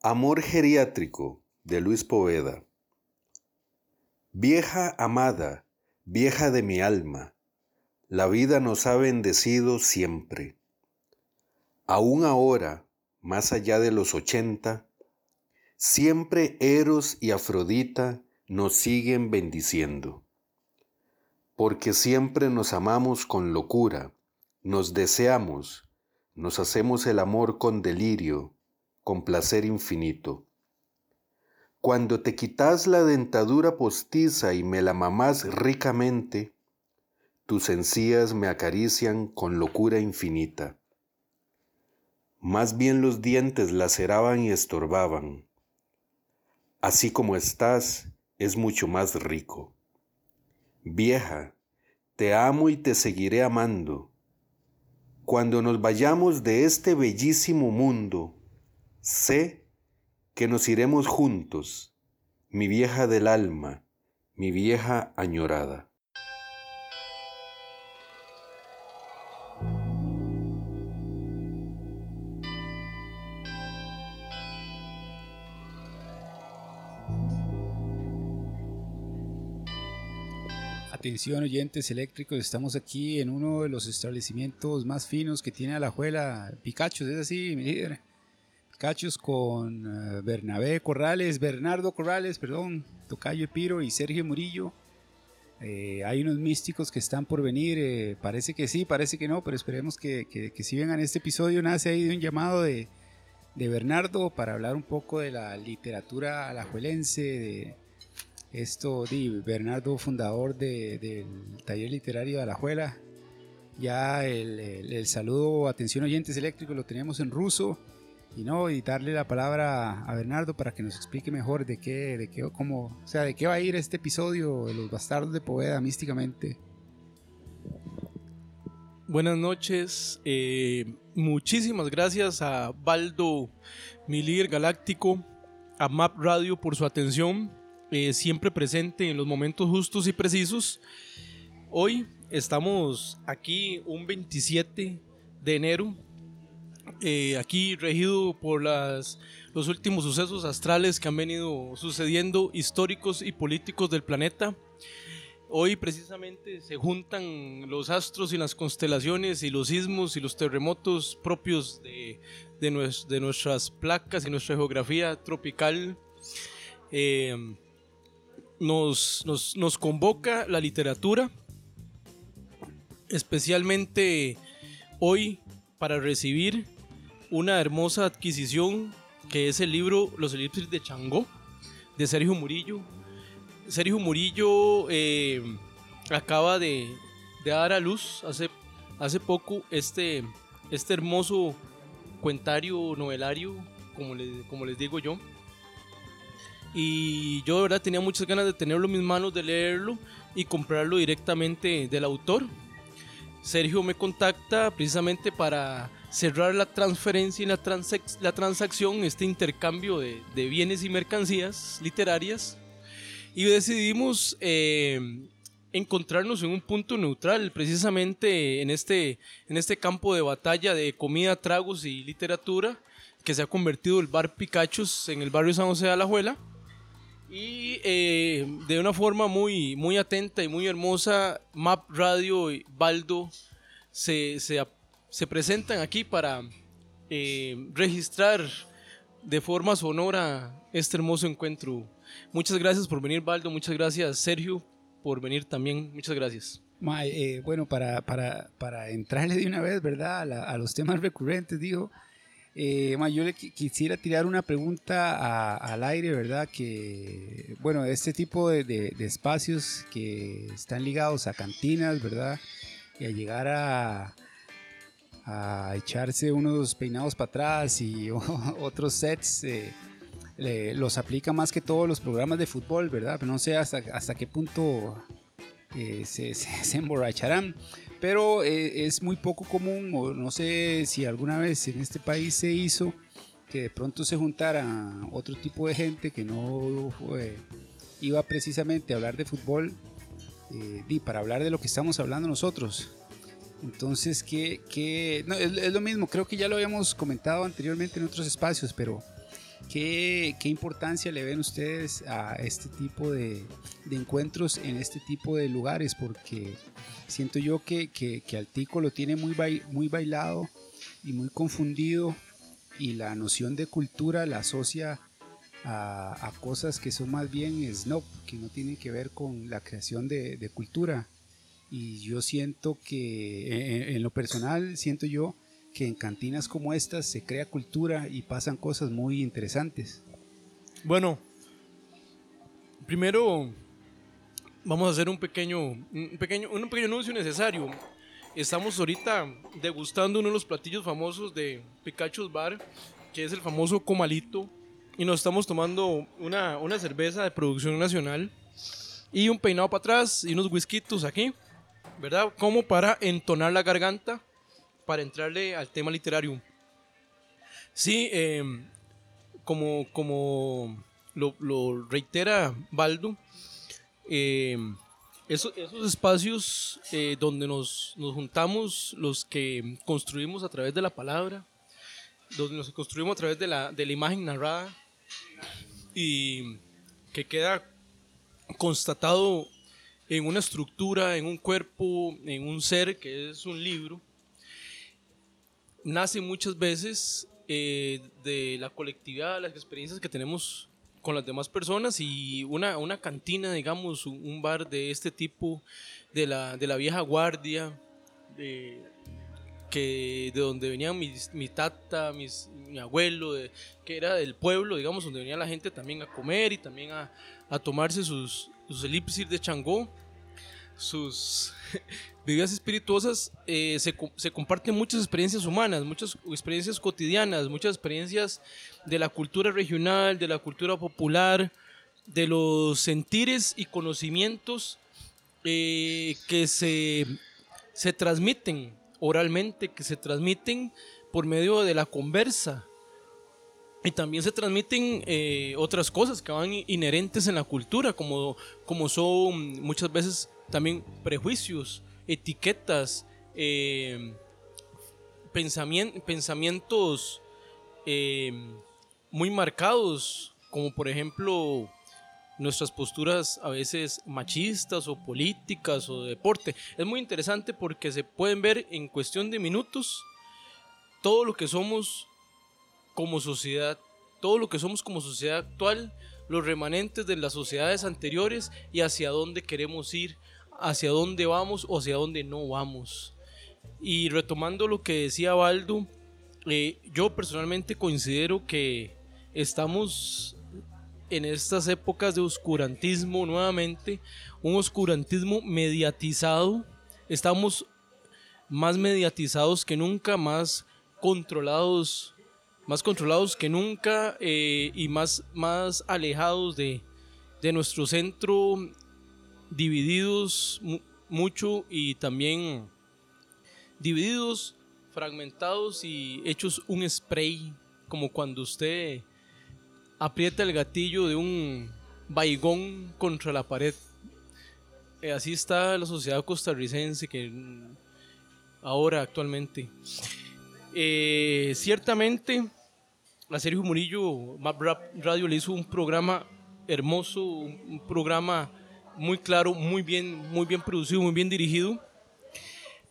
Amor geriátrico de Luis Poveda. Vieja amada, vieja de mi alma, la vida nos ha bendecido siempre. Aún ahora, más allá de los ochenta, siempre Eros y Afrodita nos siguen bendiciendo. Porque siempre nos amamos con locura, nos deseamos, nos hacemos el amor con delirio, con placer infinito. Cuando te quitas la dentadura postiza y me la mamás ricamente, tus encías me acarician con locura infinita. Más bien los dientes laceraban y estorbaban. Así como estás, es mucho más rico. Vieja, te amo y te seguiré amando. Cuando nos vayamos de este bellísimo mundo, Sé que nos iremos juntos, mi vieja del alma, mi vieja añorada. Atención oyentes eléctricos, estamos aquí en uno de los establecimientos más finos que tiene Alajuela, Pikachu, es así, mi líder. Cachos con eh, Bernabé Corrales, Bernardo Corrales, perdón, Tocayo Piro y Sergio Murillo. Eh, hay unos místicos que están por venir, eh, parece que sí, parece que no, pero esperemos que, que, si vengan este episodio nace ahí de un llamado de, de, Bernardo para hablar un poco de la literatura alajuelense, de esto, de Bernardo fundador del taller literario de Alajuela. Ya el, el saludo, atención oyentes eléctricos, lo tenemos en ruso y no y darle la palabra a Bernardo para que nos explique mejor de qué de qué cómo o sea de qué va a ir este episodio de los bastardos de Poveda místicamente. Buenas noches eh, muchísimas gracias a Baldo mi líder galáctico a Map Radio por su atención eh, siempre presente en los momentos justos y precisos. Hoy estamos aquí un 27 de enero eh, aquí regido por las, los últimos sucesos astrales que han venido sucediendo, históricos y políticos del planeta. Hoy precisamente se juntan los astros y las constelaciones y los sismos y los terremotos propios de, de, nuestras placas y nuestra geografía tropical. Eh, nos, nos, nos convoca la literatura, especialmente hoy para recibir una hermosa adquisición que es el libro Los elipsis de Changó de Sergio Murillo. Sergio Murillo eh, acaba de, dar a luz hace, hace poco este, este hermoso cuentario novelario, como, como les digo yo. Y yo de verdad tenía muchas ganas de tenerlo en mis manos, de leerlo y comprarlo directamente del autor. Sergio me contacta precisamente para cerrar la transferencia y la, la transacción, este intercambio de, bienes y mercancías literarias. Y decidimos eh, encontrarnos en un punto neutral, precisamente en este, en este campo de batalla de comida, tragos y literatura, que se ha convertido el bar Picachos en el barrio San José de Alajuela. Y eh, de una forma muy, muy atenta y muy hermosa, Map Radio y Baldo se, se, se presentan aquí para eh, registrar de forma sonora este hermoso encuentro. Muchas gracias por venir, Baldo. Muchas gracias, Sergio, por venir también. Muchas gracias. Eh, bueno, para, entrarle de una vez, ¿verdad? A, los temas recurrentes, digo, eh, yo le quisiera tirar una pregunta al aire, ¿verdad? Que, bueno, este tipo de, de, espacios que están ligados a cantinas, ¿verdad? Y a llegar a, a echarse unos peinados para atrás y otros sets. Eh, los aplica más que todos los programas de fútbol, ¿verdad? Pero no sé hasta, hasta qué punto eh, se, se, emborracharán. Pero eh, es muy poco común, o no sé si alguna vez en este país se hizo que de pronto se juntara otro tipo de gente que no iba precisamente a hablar de fútbol y para hablar de lo que estamos hablando nosotros. Entonces, que, es, lo mismo, creo que ya lo habíamos comentado anteriormente en otros espacios, pero ¿Qué, ¿Qué, importancia le ven ustedes a este tipo de, encuentros en este tipo de lugares? Porque siento yo que, que, que Altico lo tiene muy, muy bailado y muy confundido y la noción de cultura la asocia a, cosas que son más bien snob, que no tienen que ver con la creación de cultura. Y yo siento que, en, en, lo personal, siento yo que en cantinas como estas se crea cultura y pasan cosas muy interesantes. Bueno, primero vamos a hacer un pequeño, un pequeño, un pequeño anuncio necesario. Estamos ahorita degustando uno de los platillos famosos de Pikachu's Bar, que es el famoso comalito, y nos estamos tomando una, una cerveza de producción nacional y un peinado para atrás y unos whiskitos aquí, ¿verdad? Como para entonar la garganta para entrarle al tema literario. Sí, eh, como, como lo, reitera Baldo, eh, esos, esos, espacios eh, donde nos, nos, juntamos, los que construimos a través de la palabra, donde nos construimos a través de la, de la imagen narrada y que queda constatado en una estructura, en un cuerpo, en un ser que es un libro, nace muchas veces eh, de la colectividad, las experiencias que tenemos con las demás personas y una, una cantina, digamos, un bar de este tipo, de la, de la vieja guardia, de, que, de donde venía mi, mi tata, mis, mi abuelo, de, que era del pueblo, digamos, donde venía la gente también a comer y también a, a tomarse sus, sus elipsis de changó, sus bebidas espirituosas, eh, se, se, comparten muchas experiencias humanas, muchas experiencias cotidianas, muchas experiencias de la cultura regional, de la cultura popular, de los sentires y conocimientos eh, que se, se transmiten oralmente, que se transmiten por medio de la conversa. Y también se transmiten eh, otras cosas que van inherentes en la cultura, como, como son muchas veces también prejuicios, etiquetas, eh, pensamientos eh, muy marcados, como por ejemplo nuestras posturas a veces machistas o políticas o de deporte. Es muy interesante porque se pueden ver en cuestión de minutos todo lo que somos como sociedad, todo lo que somos como sociedad actual, los remanentes de las sociedades anteriores y hacia dónde queremos ir hacia dónde vamos o hacia dónde no vamos. Y retomando lo que decía Baldo, eh, yo personalmente considero que estamos en estas épocas de oscurantismo nuevamente, un oscurantismo mediatizado, estamos más mediatizados que nunca, más controlados, más controlados que nunca eh, y más, más alejados de, de nuestro centro divididos mucho y también divididos, fragmentados y hechos un spray, como cuando usted aprieta el gatillo de un baigón contra la pared. Eh, así está la sociedad costarricense que ahora actualmente. Eh, ciertamente, la serie Murillo Map Radio le hizo un programa hermoso, un programa muy claro, muy bien, muy bien producido, muy bien dirigido.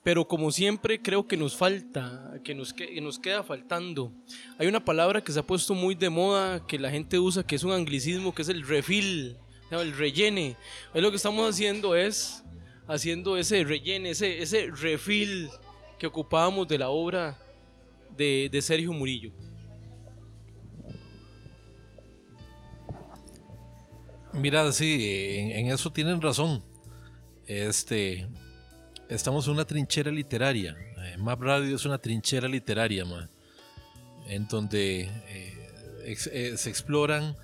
Pero como siempre creo que nos falta, que nos, que nos queda faltando. Hay una palabra que se ha puesto muy de moda, que la gente usa, que es un anglicismo, que es el refill, el rellene. Hoy lo que estamos haciendo es haciendo ese rellene, ese, ese refill que ocupábamos de la obra de, de Sergio Murillo. Mira, sí, en, eso tienen razón. Este, estamos en una trinchera literaria. Eh, Map Radio es una trinchera literaria, en donde eh, eh, se exploran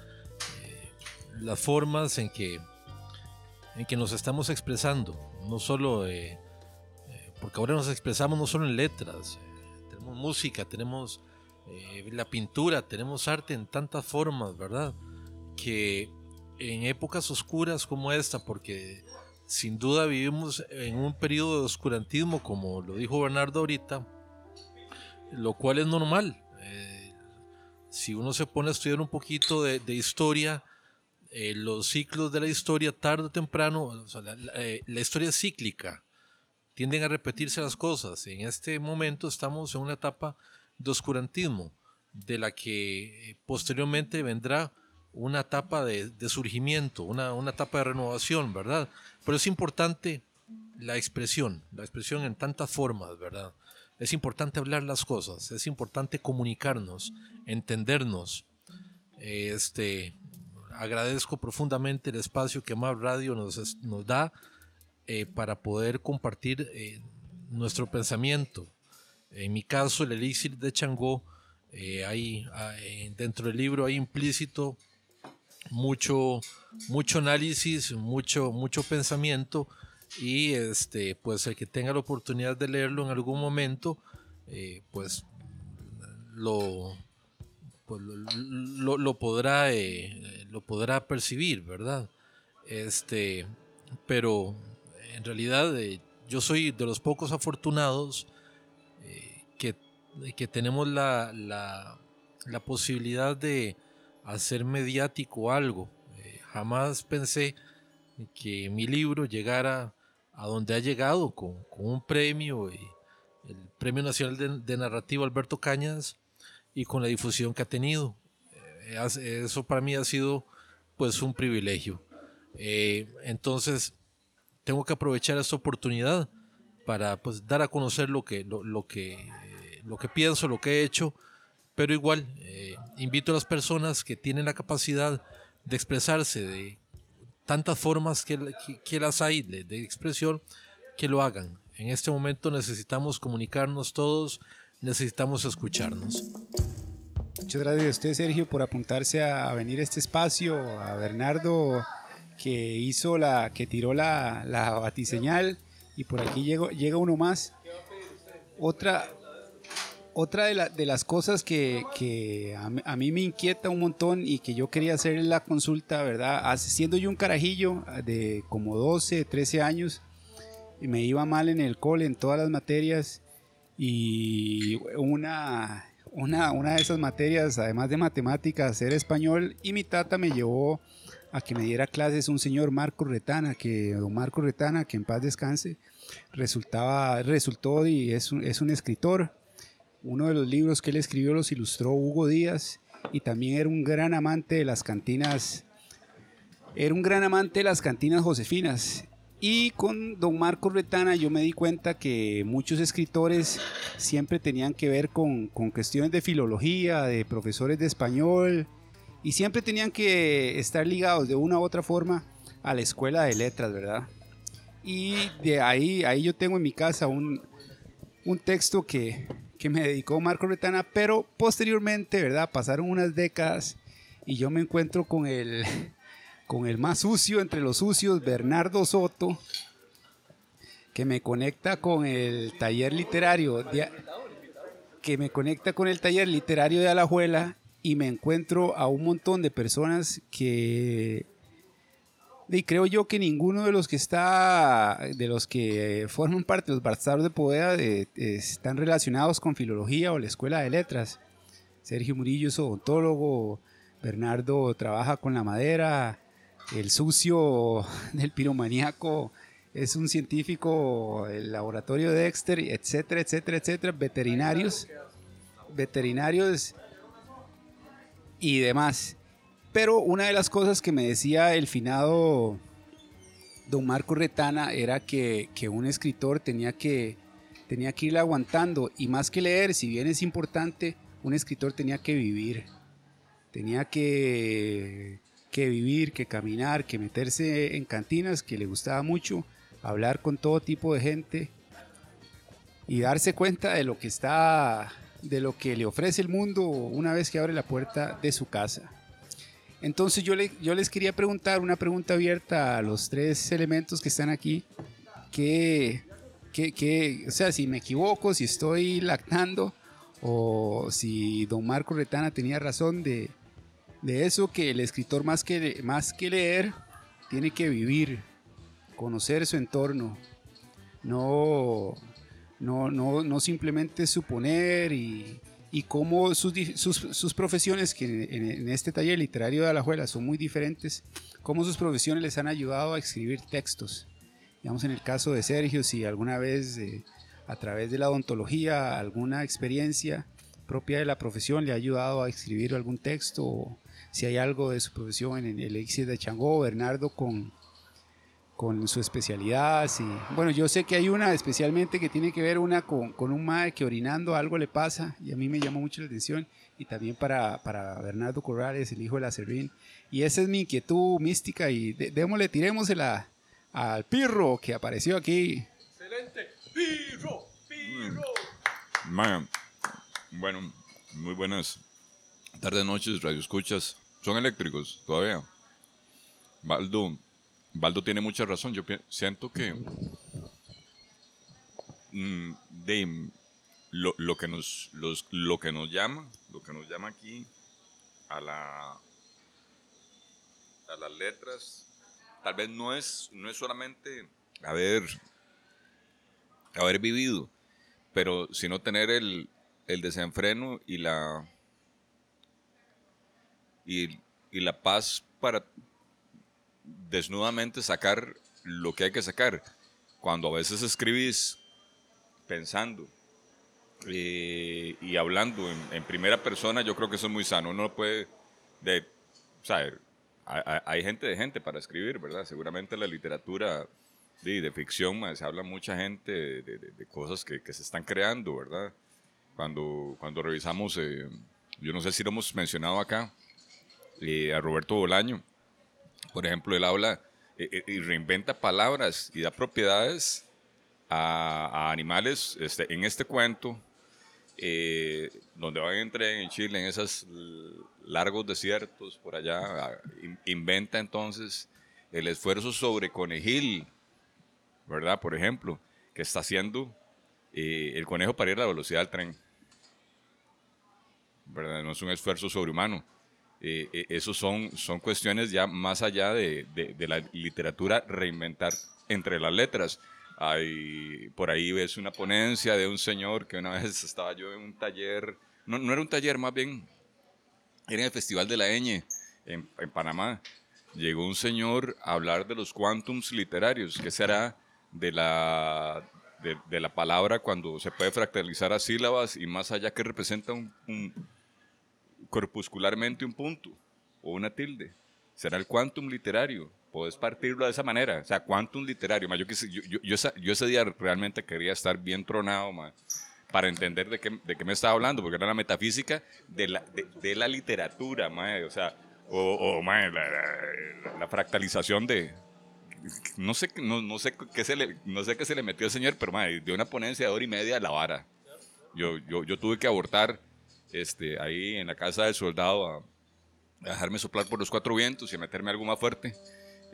las formas en que, en que nos estamos expresando. No solo, porque ahora nos expresamos no solo en letras, tenemos música, tenemos la pintura, tenemos arte en tantas formas, ¿verdad? Que en épocas oscuras como esta, porque sin duda vivimos en un periodo de oscurantismo, como lo dijo Bernardo ahorita, lo cual es normal. Eh, si uno se pone a estudiar un poquito de, historia, eh, los ciclos de la historia, tarde o temprano, o eh, la historia es cíclica, tienden a repetirse las cosas. En este momento estamos en una etapa de oscurantismo, de la que posteriormente vendrá una etapa de, surgimiento, una, una, etapa de renovación, ¿verdad? Pero es importante la expresión, la expresión en tantas formas, ¿verdad? Es importante hablar las cosas, es importante comunicarnos, entendernos. Este, agradezco profundamente el espacio que Map Radio nos, nos da eh, para poder compartir eh, nuestro pensamiento. En mi caso, el elixir de Changó, eh, hay, hay, dentro del libro hay implícito mucho, mucho análisis, mucho, mucho pensamiento y este, pues el que tenga la oportunidad de leerlo en algún momento, eh, pues lo, pues lo, lo, podrá, eh, lo podrá percibir, ¿verdad? Este, pero en realidad eh, yo soy de los pocos afortunados que, que, tenemos la, la, posibilidad de hacer mediático algo. Eh, jamás pensé que mi libro llegara a donde ha llegado con, un premio, y el Premio Nacional de, de, Narrativa Alberto Cañas y con la difusión que ha tenido. eso para mí ha sido pues un privilegio. entonces, tengo que aprovechar esta oportunidad para pues, dar a conocer lo que, lo, lo que, lo que pienso, lo que he hecho, pero igual eh, invito a las personas que tienen la capacidad de expresarse de tantas formas que, que, las hay de, de, expresión, que lo hagan. En este momento necesitamos comunicarnos todos, necesitamos escucharnos. Muchas gracias a usted, Sergio, por apuntarse a, a venir a este espacio, a Bernardo que hizo la, que tiró la, la batiseñal y por aquí llegó, llega uno más. Otra, otra de, la, de las cosas que, a, mí me inquieta un montón y que yo quería hacer la consulta, ¿verdad? Siendo yo un carajillo de como 12, 13 años, me iba mal en el cole, en todas las materias, y una, de esas materias, además de matemáticas, era español, y mi tata me llevó a que me diera clases un señor Marco Retana, que Marco Retana, que en paz descanse, resultaba, resultó y es un escritor. Uno de los libros que él escribió los ilustró Hugo Díaz y también era un gran amante de las cantinas, era un gran amante de las cantinas josefinas. Y con don Marco Retana yo me di cuenta que muchos escritores siempre tenían que ver con, con cuestiones de filología, de profesores de español, y siempre tenían que estar ligados de una u otra forma a la escuela de letras, ¿verdad? Y de ahí, ahí yo tengo en mi casa un, un texto que, que me dedicó Marco Retana, pero posteriormente, ¿verdad? Pasaron unas décadas y yo me encuentro con el, con el más sucio entre los sucios, Bernardo Soto, que me conecta con el taller literario, de, que me conecta con el taller literario de Alajuela y me encuentro a un montón de personas que y creo yo que ninguno de los que está de los que forman parte de los bastardos de Poveda de, están relacionados con filología o la escuela de letras Sergio Murillo es odontólogo Bernardo trabaja con la madera el sucio del piromaníaco es un científico el laboratorio de Dexter etcétera etcétera etcétera veterinarios veterinarios y demás. Pero una de las cosas que me decía el finado don Marco Retana era que, que un escritor tenía que, tenía que ir aguantando y más que leer, si bien es importante, un escritor tenía que vivir. Tenía que, que vivir, que caminar, que meterse en cantinas, que le gustaba mucho, hablar con todo tipo de gente y darse cuenta de lo que está de lo que le ofrece el mundo una vez que abre la puerta de su casa. Entonces yo, le, yo les quería preguntar una pregunta abierta a los tres elementos que están aquí, que, o sea, si me equivoco, si estoy lactando, o si don Marco Retana tenía razón de, de eso, que el escritor más que, más que leer, tiene que vivir, conocer su entorno, no no, no, no simplemente suponer y, y cómo sus, sus, sus profesiones, que en, en este taller literario de Alajuela son muy diferentes, cómo sus profesiones les han ayudado a escribir textos. Digamos, en el caso de Sergio, si alguna vez eh, a través de la odontología, alguna experiencia propia de la profesión le ha ayudado a escribir algún texto, o si hay algo de su profesión en el Elixir de Changó, Bernardo con, con su especialidad. Sí. Bueno, yo sé que hay una especialmente que tiene que ver una con, con un mae que orinando algo le pasa y a mí me llamó mucho la atención y también para, para Bernardo Corrales, el hijo de la Servín. Y esa es mi inquietud mística y de- démosle, tirémosela al pirro que apareció aquí. Excelente. Pirro, pirro. Man, bueno, muy buenas tardes, noches, radio escuchas. Son eléctricos todavía. Baldo, Baldo tiene mucha razón. Yo siento que mm, de, lo, lo que nos, los, lo que nos llama, lo que nos llama aquí a la a las letras, tal vez no es, no es solamente haber, haber vivido, pero sino tener el, el desenfreno y la y, y la paz para desnudamente sacar lo que hay que sacar. Cuando a veces escribís pensando eh, y hablando en, en primera persona, yo creo que eso es muy sano. Uno no puede, de, sea, hay, hay- gente de gente para escribir, ¿verdad? Seguramente la literatura de, de ficción, se habla mucha gente de- de- de cosas que, que se están creando, ¿verdad? Cuando, cuando revisamos, eh, yo no sé si lo hemos mencionado acá, eh, a Roberto Bolaño, por ejemplo, él habla eh, eh, y reinventa palabras y da propiedades a, a animales este, en este cuento, eh, donde van en tren en Chile, en esos largos desiertos por allá, inventa entonces el esfuerzo sobre conejil, ¿verdad? Por ejemplo, que está haciendo eh, el conejo para ir a la velocidad del tren. ¿Verdad? No es un esfuerzo sobrehumano. Eh, eh, esos son, son cuestiones ya más allá de, de- de la literatura reinventar entre las letras. Hay, por ahí ves una ponencia de un señor que una vez estaba yo en un taller, no, no era un taller, más bien era en el Festival de la Eñe en, en Panamá. Llegó un señor a hablar de los quantums literarios, que será de la, de, de la palabra cuando se puede fractalizar a sílabas y más allá que representa un- un, corpuscularmente un punto o una tilde. Será el quantum literario. Puedes partirlo de esa manera. O sea, quantum literario. ma, Yo, quise- yo, yo- yo yo ese día realmente quería estar bien tronado ma, para entender de qué, de qué me estaba hablando, porque era la metafísica de la, de, de la literatura. ma, O sea, o, o, ma, la, la- la fractalización de, no sé, no, no sé qué se le, no sé qué se le metió al señor, pero ma, dio una ponencia de hora y media a la vara. Yo, yo, yo tuve que abortar este, ahí en la casa del soldado a, a dejarme soplar por los cuatro vientos y a meterme algo más fuerte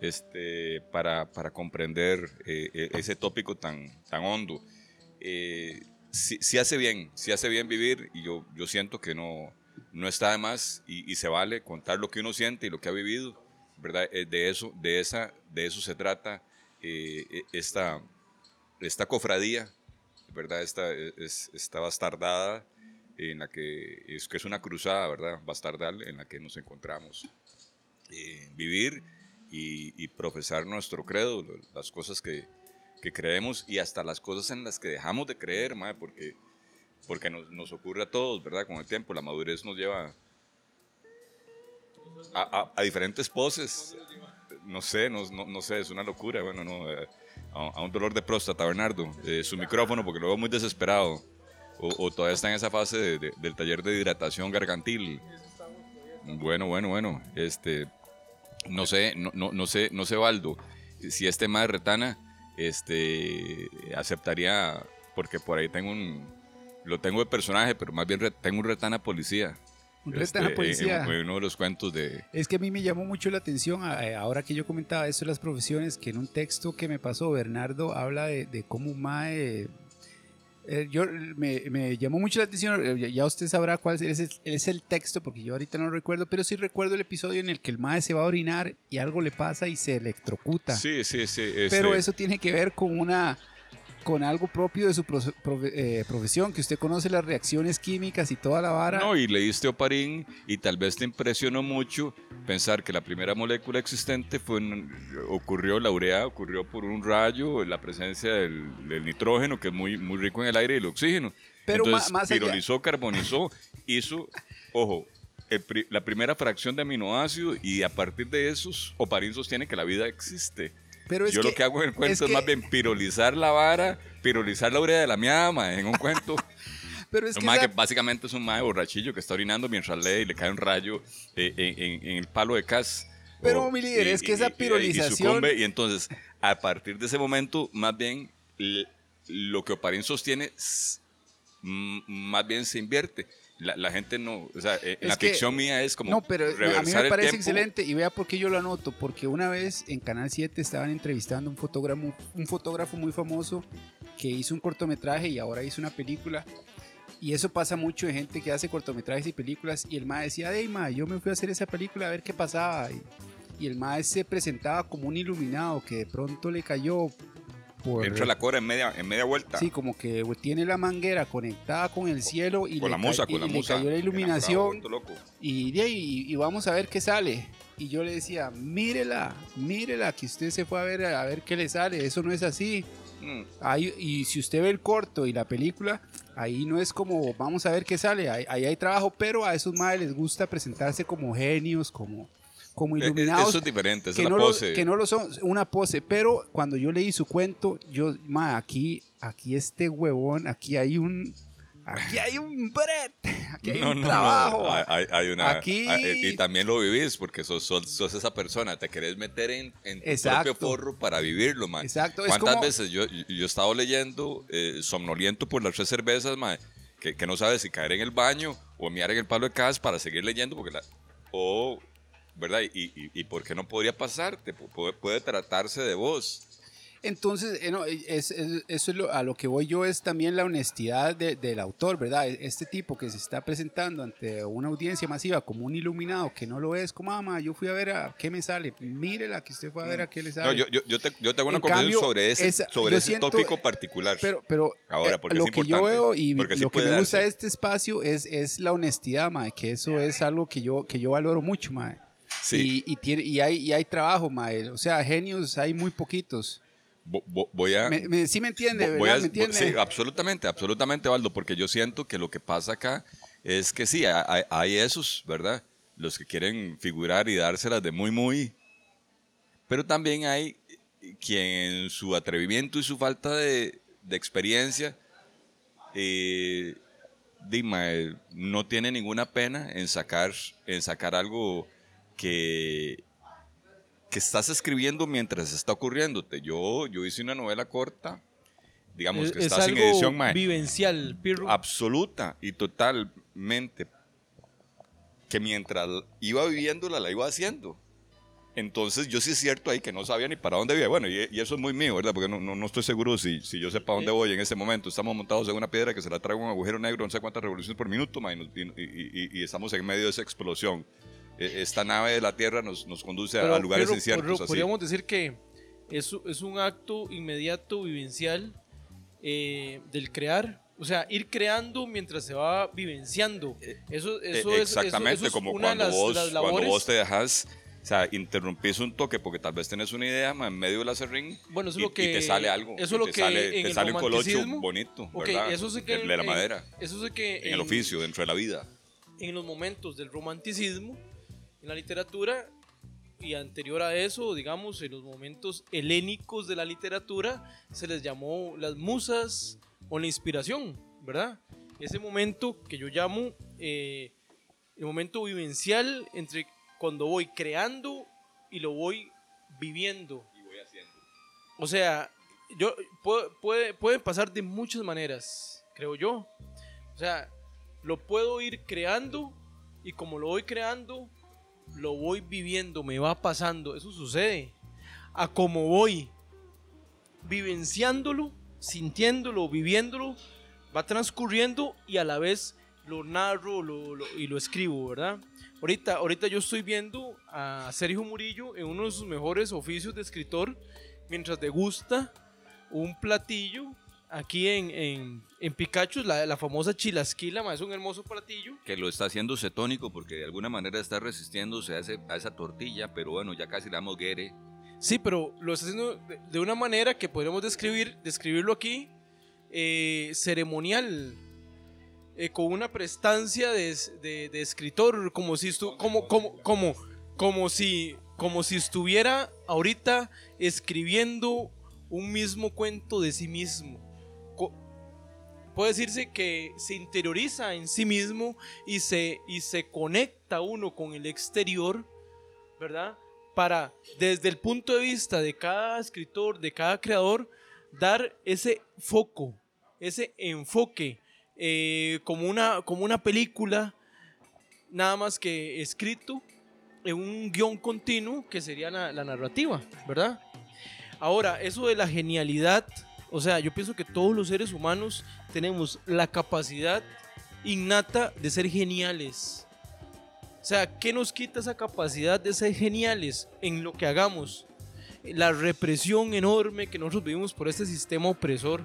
este, para, para comprender eh, eh, ese tópico tan, tan hondo. Eh, sí, sí hace bien, sí hace bien vivir y yo, yo siento que no, no está de más y, se vale contar lo que uno siente y lo que ha vivido, ¿verdad? Eh, de, eso, de, esa, de eso se trata eh, eh, esta, esta cofradía, ¿verdad? Esta, es, esta bastardada en la que es que es una cruzada, ¿verdad? Bastardal en la que nos encontramos. Eh, vivir y, y profesar nuestro credo, las cosas que, que creemos y hasta las cosas en las que dejamos de creer, mae, porque, porque nos, nos ocurre a todos, ¿verdad? Con el tiempo, la madurez nos lleva a, a- a diferentes poses. No sé, no, no- no sé, es una locura. Bueno, no, eh, a, a un dolor de próstata, Bernardo. Eh, su micrófono, porque lo veo muy desesperado. O, o todavía está en esa fase de- de- del taller de hidratación gargantil. Bueno, bueno, bueno. Este, no sé, no, no, no sé, no sé, Baldo, si este tema de retana, este, aceptaría, porque por ahí tengo un, lo tengo de personaje, pero más bien tengo un retana policía. Un Este, retana en- policía. En, en uno de los cuentos de, Es que a mí me llamó mucho la atención, eh, ahora que yo comentaba eso de las profesiones, que en un texto que me pasó, Bernardo habla de, de cómo un mae... eh, yo, me, me llamó mucho la atención, eh, ya- ya usted sabrá cuál es el, es el texto, porque yo ahorita no lo recuerdo, pero sí recuerdo el episodio en el que el mae se va a orinar y algo le pasa y se electrocuta. Sí, sí, sí. este, pero eso tiene que ver con una con algo propio de su pro- profe- eh, profesión, que usted conoce las reacciones químicas y toda la vara. No, y leíste Oparín y tal vez te impresionó mucho pensar que la primera molécula existente fue en- ocurrió, la urea ocurrió por un rayo, la presencia del, del nitrógeno, que es muy, muy rico en el aire, y el oxígeno. Pero Entonces, más allá- pirolizó, carbonizó, hizo, ojo, pri- la primera fracción de aminoácidos y a partir de esos, Oparín sostiene que la vida existe. Pero es Yo que, lo que hago en el cuento es, que- más bien pirolizar la vara, pirolizar la urea de la miada, mae, en un cuento. pero es que esa- que básicamente es un mae borrachillo que está orinando mientras lee y le cae un rayo eh, en, en- en el palo de cas. Pero, mi líder, es que esa pirolización- sucumbe, y entonces, a partir de ese momento, más bien, lo que Oparín sostiene, más bien se invierte. La, la gente no, o sea, eh, la que- ficción mía es como No, pero a mí me parece excelente y vea por qué yo lo anoto, porque una vez en Canal 7 estaban entrevistando un fotógrafo, un fotógrafo muy famoso que hizo un cortometraje y ahora hizo una película. Y eso pasa mucho en gente que hace cortometrajes y películas y el ma decía, hey ma, yo me fui a hacer esa película a ver qué pasaba. Y, y el ma se presentaba como un iluminado que de pronto le cayó por... Entra la cora en media, en media vuelta. Sí, como que tiene la manguera conectada con el cielo y, con le, la musa, ca- con y la le musa. cayó la iluminación y, de ahí, y, y vamos a ver qué sale. Y yo le decía, mírela, mírela, que usted se fue a ver a ver qué le sale. Eso no es así. Mm. Ahí, y si usted ve el corto y la película, ahí no es como, vamos a ver qué sale. Ahí, ahí hay trabajo, pero a esos madres les gusta presentarse como genios, como, como Eh, eh, iluminados. Eso es diferente, esa que es no, la lo, pose. que no lo son, una pose. Pero cuando yo leí su cuento, yo, ma, aquí, aquí este huevón, aquí hay un, aquí hay un Brett, aquí hay no, un no, trabajo. no. Hay, hay- una. Aquí- hay- y también lo vivís porque sos, sos, sos esa persona. Te querés meter en, en tu propio forro para vivirlo, man. Exacto, ¿Cuántas como- veces yo, yo he estado leyendo eh, somnoliento por las tres cervezas, man, que, que no sabes si caer en el baño o mirar en el palo de casa para seguir leyendo? porque la, O, ¿verdad? Y, y, y por qué no podría pasarte? Pu- Puede, puede tratarse de vos. Entonces, eh, no, es- es- eso es lo- a lo que voy yo es también la honestidad de- del autor, ¿verdad? E- Este tipo que se está presentando ante una audiencia masiva como un iluminado que no lo es, como, mamá, yo fui a ver a qué me sale, mírela que usted fue a ver a qué le sale. No, yo, yo, yo, te, yo te hago una conversación sobre ese, esa- sobre ese siento- tópico particular. Pero, pero Ahora, eh, porque lo es que yo veo y sí lo que me gusta de este espacio es, es la honestidad, mae, que eso es algo que yo, que yo valoro mucho, mae. Sí. Y, y, tiene, y, hay, y hay trabajo, mae. O sea, genios hay muy poquitos. Vo- vo- voy a... Me, me- sí me entiende, voy a- ¿Me entiende? Sí, absolutamente, absolutamente, Valdo, porque yo siento que lo que pasa acá es que sí, hay, esos, ¿verdad? Los que quieren figurar y dárselas de muy, muy. Pero también hay quien en su atrevimiento y su falta de, de experiencia eh, Dima, eh, no tiene ninguna pena en sacar, en sacar algo que, que estás escribiendo mientras está ocurriéndote. Yo, yo hice una novela corta, digamos que es está sin algo edición, mae, vivencial, Pirro. absoluta y totalmente, que mientras iba viviéndola, la iba haciendo. Entonces yo sí es cierto ahí que no sabía ni para dónde iba. Bueno, y, y eso es muy mío, ¿verdad? Porque no, no, no estoy seguro si, si yo sé para dónde voy en este momento. Estamos montados en una piedra que se la trae un agujero negro, no sé cuántas revoluciones por minuto, y estamos en medio de esa explosión. E- Esta nave de la Tierra nos, nos conduce a- Pero, a lugares Pirro, inciertos. Pirro, así. podríamos decir que es, es un acto inmediato, vivencial eh, del crear. O sea, ir creando mientras se va vivenciando. Eso, Eh, eso es, eso- Exactamente, eso es como una cuando, las, vos, las cuando vos te dejas, o sea, interrumpís un toque porque tal vez tenés una idea en medio del acerrín Bueno, eso y, es lo que- y te sale algo. eso es lo te que sale, en te el sale un colocho bonito, Ok, ¿verdad? eso sé que de, de la en- madera, Eso sé que en el oficio, dentro de la vida. en los momentos del romanticismo, en la literatura, y anterior a eso, digamos, en los momentos helénicos de la literatura, se les llamó las musas o la inspiración, ¿verdad? Ese momento que yo llamo eh, el momento vivencial entre cuando voy creando y lo voy viviendo. O sea, yo puede, puede, puede pasar de muchas maneras, creo yo. O sea, lo puedo ir creando y como lo voy creando, lo voy viviendo, me va pasando, eso sucede. A como voy vivenciándolo, sintiéndolo, viviéndolo, va transcurriendo y a la vez lo narro lo- y lo escribo, ¿verdad? Ahorita, ahorita yo estoy viendo a Sergio Murillo en uno de sus mejores oficios de escritor mientras degusta un platillo aquí en, en, en Pikachu, la, la famosa chilasquila, ma, es un hermoso platillo. Que lo está haciendo cetónico porque de alguna manera está resistiéndose a, ese- a esa tortilla, pero bueno, ya casi le damos guere. Sí, pero lo está haciendo de, de una manera que podríamos describir, describirlo aquí eh, ceremonial, eh, con una prestancia de, de- de escritor, como si estu- como, como, como, como si, como si estuviera ahorita escribiendo un mismo cuento de sí mismo. Puede decirse que se interioriza en sí mismo y se, y se conecta uno con el exterior, ¿verdad? Para, desde el punto de vista de cada escritor, de cada creador, dar ese foco, ese enfoque, eh, como, una, como una película, nada más que escrito en un guion continuo que sería la, la narrativa, ¿verdad? Ahora, eso de la genialidad, o sea, yo pienso que todos los seres humanos tenemos la capacidad innata de ser geniales. O sea, ¿qué nos quita esa capacidad de ser geniales en lo que hagamos? La represión enorme que nosotros vivimos por este sistema opresor,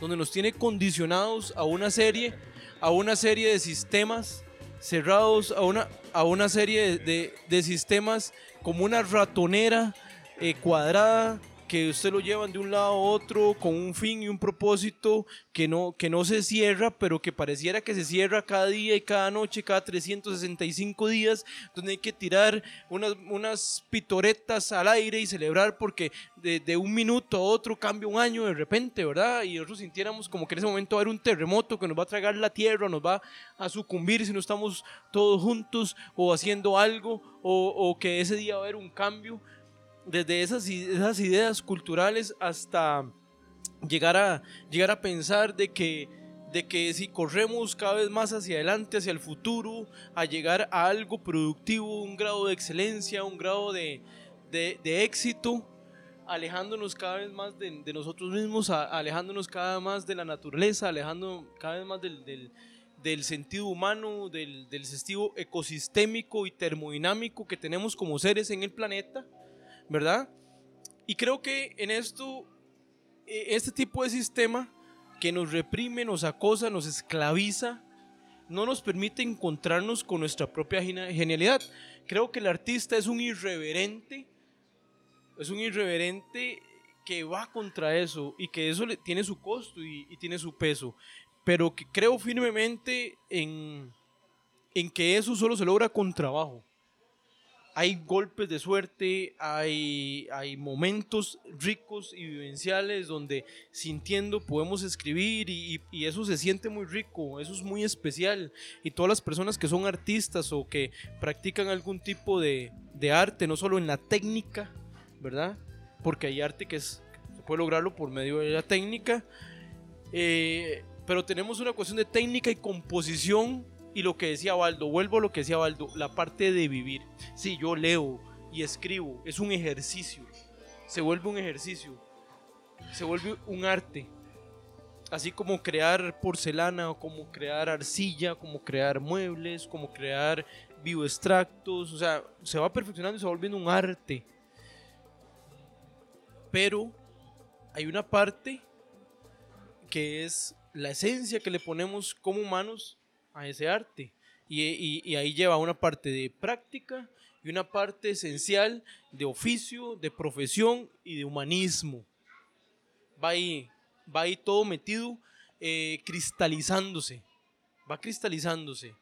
donde nos tiene condicionados a una serie, a una serie de sistemas cerrados, a una, a una serie de, de- sistemas como una ratonera eh, cuadrada que usted lo llevan de un lado a otro con un fin y un propósito que no, que no se cierra, pero que pareciera que se cierra cada día y cada noche, cada 365 días, donde hay que tirar unas, unas pitoretas al aire y celebrar porque de, de un minuto a otro cambia un año de repente, ¿verdad? Y nosotros sintiéramos como que en ese momento va a haber un terremoto que nos va a tragar la tierra, nos va a sucumbir si no estamos todos juntos o haciendo algo, o, o que ese día va a haber un cambio desde esas, ideas culturales hasta llegar a, llegar a pensar de que, de que si corremos cada vez más hacia adelante, hacia el futuro, a llegar a algo productivo, un grado de excelencia, un grado de, éxito, alejándonos cada vez más de, nosotros mismos, alejándonos cada vez más de la naturaleza, alejando cada vez más del sentido humano, del, del sentido ecosistémico y termodinámico que tenemos como seres en el planeta, ¿verdad? Y creo que en esto, eh, este tipo de sistema que nos reprime, nos acosa, nos esclaviza, no nos permite encontrarnos con nuestra propia genia- genialidad. Creo que el artista es un irreverente, es un irreverente que va contra eso y que eso le, tiene su costo y, y tiene su peso, pero que creo firmemente en, en que eso solo se logra con trabajo. Hay golpes de suerte, hay, hay momentos ricos y vivenciales donde sintiendo podemos escribir y, y- eso se siente muy rico, eso es muy especial. Y todas las personas que son artistas o que practican algún tipo de, de arte, no solo en la técnica, ¿verdad? Porque hay arte que es, se puede lograrlo por medio de la técnica, eh, pero tenemos una cuestión de técnica y composición y lo que decía Baldo, vuelvo a lo que decía Baldo, la parte de vivir. Sí, yo leo y escribo, es un ejercicio, se vuelve un ejercicio, se vuelve un arte. Así como crear porcelana, o como crear arcilla, como crear muebles, como crear bioextractos, o sea, se va perfeccionando y se va volviendo un arte. Pero hay una parte que es la esencia que le ponemos como humanos a ese arte. Y, y- ahí lleva una parte de práctica y una parte esencial de oficio, de profesión y de humanismo. Va ahí, va ahí todo metido, eh, cristalizándose. Va cristalizándose.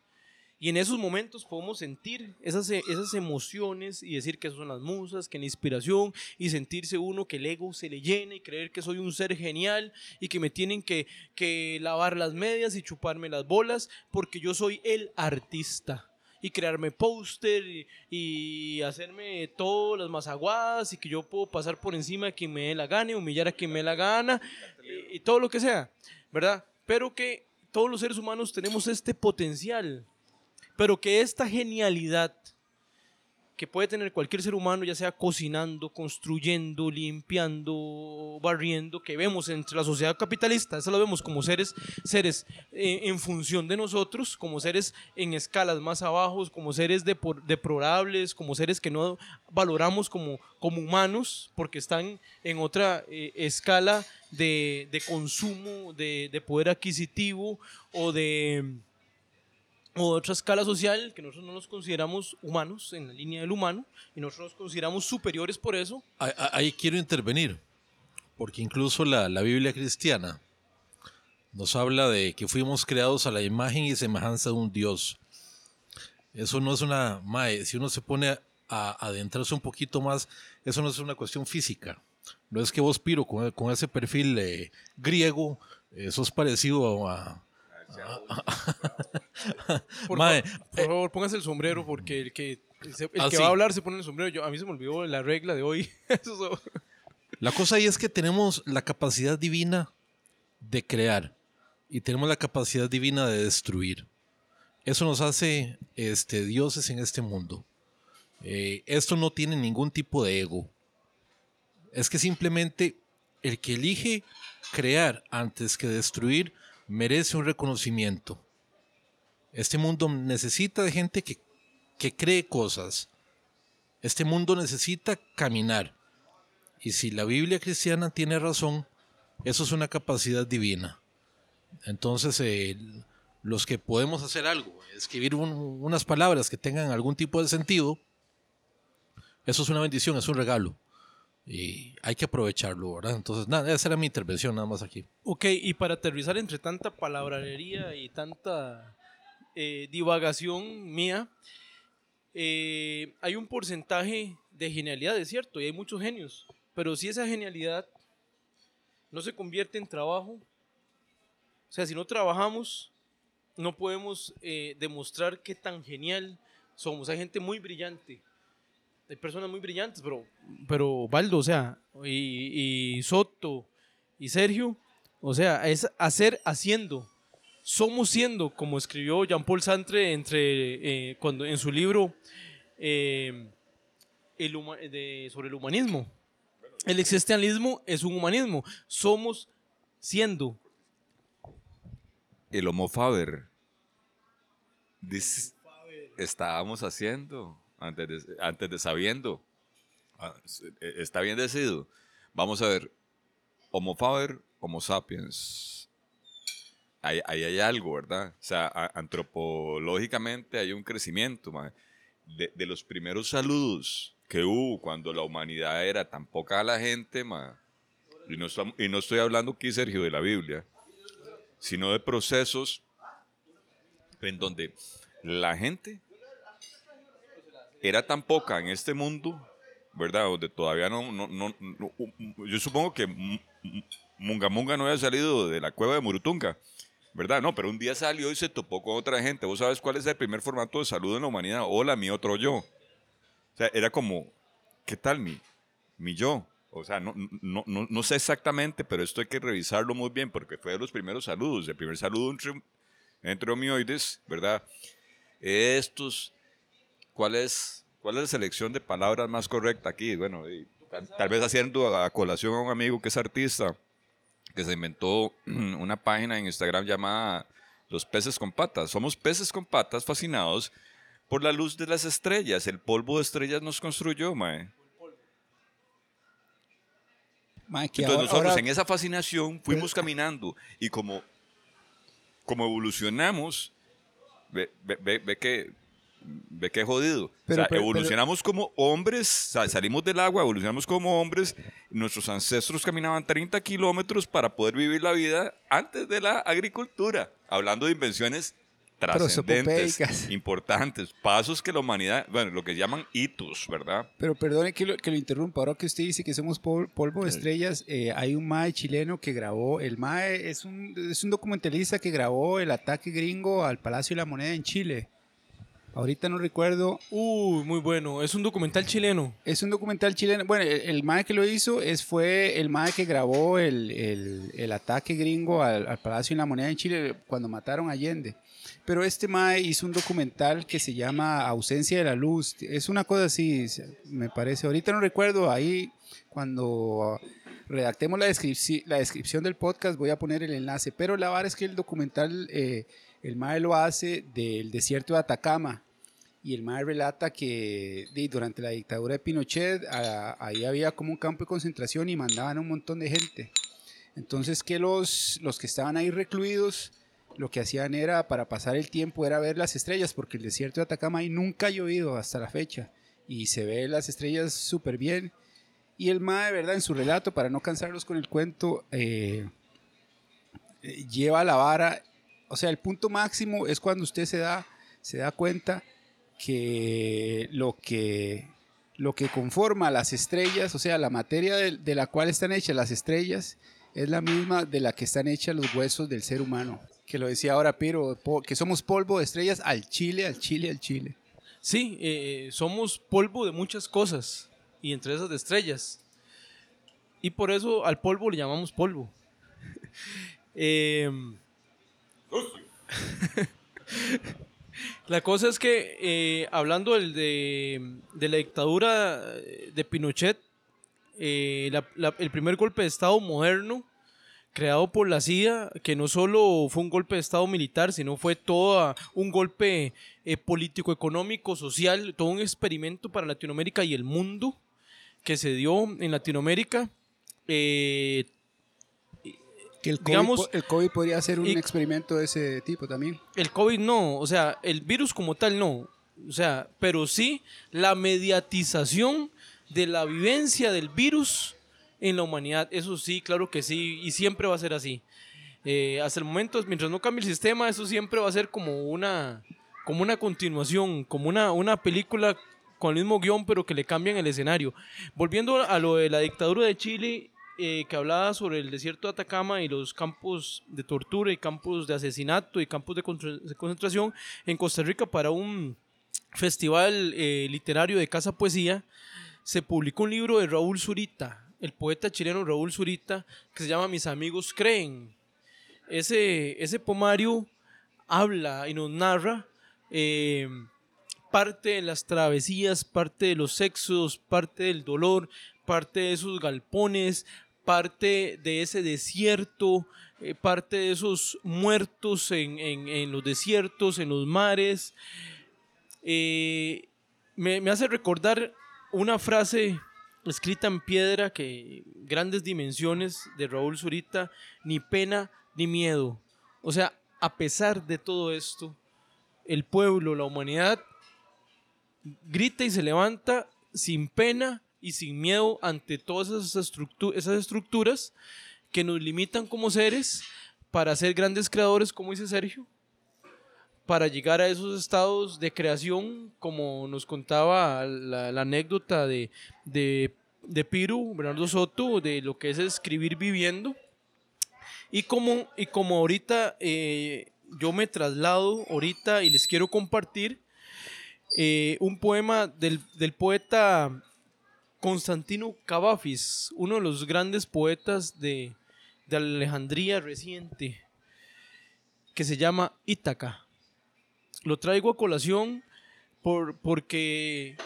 Y en esos momentos podemos sentir esas, e- esas emociones y decir que son las musas, que la inspiración y sentirse uno que el ego se le llena y creer que soy un ser genial y que me tienen que, que lavar las medias y chuparme las bolas porque yo soy el artista. Y crearme póster y, y hacerme todas las mazaguadas y que yo puedo pasar por encima de quien me dé la gana y humillar a quien me dé la gana y, y todo lo que sea, ¿verdad? Pero que todos los seres humanos tenemos este potencial pero que esta genialidad que puede tener cualquier ser humano, ya sea cocinando, construyendo, limpiando, barriendo, que vemos entre la sociedad capitalista, eso lo vemos como seres, seres eh, en función de nosotros, como seres en escalas más abajo, como seres deplorables, como seres que no valoramos como, como humanos, porque están en otra eh, escala de, de consumo, de, de poder adquisitivo o de o otra escala social que nosotros no nos consideramos humanos en la línea del humano y nosotros nos consideramos superiores por eso. Ahí, ahí quiero intervenir, porque incluso la, la Biblia cristiana nos habla de que fuimos creados a la imagen y semejanza de un Dios. Eso no es una, mae, si uno se pone a, a adentrarse un poquito más, eso no es una cuestión física. No es que vos, Piro, con, con ese perfil eh, griego, eh, sos parecido a... Por, fa- por favor, póngase el sombrero porque el que, el Ah, que sí. va a hablar se pone el sombrero. Yo, a mí se me olvidó la regla de hoy. Eso es- La cosa ahí es que tenemos la capacidad divina de crear y tenemos la capacidad divina de destruir. Eso nos hace este, dioses en este mundo. Eh, esto no tiene ningún tipo de ego. Es que simplemente el que elige crear antes que destruir merece un reconocimiento. Este mundo necesita de gente que, que cree cosas. Este mundo necesita caminar. Y si la Biblia cristiana tiene razón, eso es una capacidad divina. Entonces, eh, los que podemos hacer algo, escribir un- unas palabras que tengan algún tipo de sentido, eso es una bendición, es un regalo. Y hay que aprovecharlo, ¿verdad? Entonces, nada, esa era mi intervención nada más aquí. Ok, y para aterrizar entre tanta palabrería y tanta eh, divagación mía, eh, hay un porcentaje de genialidad, es cierto, y hay muchos genios, pero si esa genialidad no se convierte en trabajo, o sea, si no trabajamos, no podemos eh, demostrar qué tan genial somos. Hay gente muy brillante, hay personas muy brillantes, pero, pero Baldo, o sea, y, y Soto y Sergio, o sea, es hacer haciendo. Somos siendo, como escribió Jean-Paul Sartre entre, eh, cuando, en su libro eh, el de- sobre el humanismo. El existencialismo es un humanismo. Somos siendo. El Homo Faber. Estábamos haciendo antes de, antes de sabiendo. Ah, eh, Está bien decidido. Vamos a ver. Homo Faber, Homo sapiens. Ahí, ahí hay algo, ¿verdad? O sea, a- antropológicamente hay un crecimiento. De, de los primeros saludos que hubo cuando la humanidad era tan poca la gente, mae, y, no estamos- y no estoy hablando aquí, Sergio, de la Biblia, sino de procesos en donde la gente era tan poca en este mundo, ¿verdad? Donde todavía no, no, no- no- yo supongo que M- M- Munga Munga no había salido de la cueva de Murutunga, ¿verdad? No, pero un día salió y se topó con otra gente. ¿Vos sabes cuál es el primer formato de salud en la humanidad? Hola, mi otro yo. O sea, era como, ¿qué tal mi, mi yo? O sea, no, no, no, no sé exactamente, pero esto hay que revisarlo muy bien porque fue de los primeros saludos. El primer saludo entre, entre homioides, ¿verdad? Estos, ¿cuál es, ¿cuál es la selección de palabras más correcta aquí? Bueno, y tal, tal vez haciendo a colación a un amigo que es artista, que se inventó una página en Instagram llamada Los peces con patas. Somos peces con patas fascinados por la luz de las estrellas. El polvo de estrellas nos construyó, mae. Mae, Entonces ahora- nosotros ahora- en esa fascinación fuimos caminando y como, como evolucionamos, ve, ve- ve- ve que ve que jodido. Pero- o sea, pero- evolucionamos como hombres, salimos del agua, evolucionamos como hombres. Nuestros ancestros caminaban 30 kilómetros para poder vivir la vida antes de la agricultura. Hablando de invenciones trascendentes, importantes, pasos que la humanidad, bueno, lo que llaman hitos, ¿verdad? Pero perdone que lo, que lo interrumpa. Ahora que usted dice que somos pol- polvo de estrellas, eh, hay un mae chileno que grabó. El mae es un, es un documentalista que grabó el ataque gringo al Palacio de la Moneda en Chile. Ahorita no recuerdo. Uy, muy bueno. Es un documental chileno. Es un documental chileno. Bueno, el, el mae que lo hizo es, fue el mae que grabó el, el- el ataque gringo al, al Palacio de la Moneda en Chile cuando mataron a Allende. Pero este Mae hizo un documental que se llama Ausencia de la Luz. Es una cosa así, me parece. Ahorita no recuerdo, ahí cuando redactemos la, descripci- la descripción del podcast voy a poner el enlace. Pero la verdad es que el documental, eh, el Mae lo hace del desierto de Atacama. Y el Mae relata que durante la dictadura de Pinochet, a- ahí había como un campo de concentración y mandaban a un montón de gente. Entonces que los, los que estaban ahí recluidos, lo que hacían era, para pasar el tiempo, era ver las estrellas, porque el desierto de Atacama ahí nunca ha llovido hasta la fecha. Y se ve las estrellas súper bien. Y el MAE, ¿verdad? En su relato, para no cansarlos con el cuento, eh, eh, lleva la vara. O sea, el punto máximo es cuando usted se da, se da cuenta que lo que lo que conforma las estrellas, o sea, la materia de, de la cual están hechas las estrellas, es la misma de la que están hechas los huesos del ser humano. Que lo decía ahora Piro, que somos polvo de estrellas al chile, al chile, al chile. Sí, eh, somos polvo de muchas cosas y entre esas de estrellas. Y por eso al polvo le llamamos polvo. Em, la cosa es que eh, hablando del- de, de la dictadura de Pinochet, eh, el primer golpe de Estado moderno creado por la CIA, que no solo fue un golpe de Estado militar, sino fue todo un golpe eh, político, económico, social, todo un experimento para Latinoamérica y el mundo que se dio en Latinoamérica. Eh, Que el COVID, Digamos- el COVID podría ser un y- experimento de ese tipo también. el COVID no, o sea, el virus como tal no, o sea, pero sí la mediatización de la vivencia del virus en la humanidad, eso sí, claro que sí, y siempre va a ser así. Eh, hasta el momento, mientras no cambie el sistema, eso siempre va a ser como una, como una continuación, como una, una película con el mismo guion, pero que le cambian el escenario. Volviendo a lo de la dictadura de Chile, eh, que hablaba sobre el desierto de Atacama y los campos de tortura y campos de asesinato y campos de, de concentración en Costa Rica para un festival eh, literario de Casa Poesía, se publicó un libro de Raúl Zurita, el poeta chileno Raúl Zurita, que se llama Mis amigos creen. Ese, ese poemario habla y nos narra eh, parte de las travesías, parte de los éxodos, parte del dolor, parte de esos galpones, parte de ese desierto, eh, parte de esos muertos en, los desiertos, en los mares. Eh, me, me hace recordar una frase escrita en piedra que grandes dimensiones de Raúl Zurita, ni pena ni miedo. O sea, a pesar de todo esto, el pueblo, la humanidad, grita y se levanta sin pena y sin miedo ante todas esas, estructu- esas estructuras que nos limitan como seres para ser grandes creadores, como dice Sergio, para llegar a esos estados de creación, como nos contaba la, la anécdota de, de, de Piru, Bernardo Soto, de lo que es escribir viviendo. Y como, y como ahorita eh, yo me traslado ahorita y les quiero compartir eh, un poema del, del poeta Constantino Cavafis, uno de los grandes poetas de, de Alejandría reciente, que se llama Ítaca. Lo traigo a colación por, porque,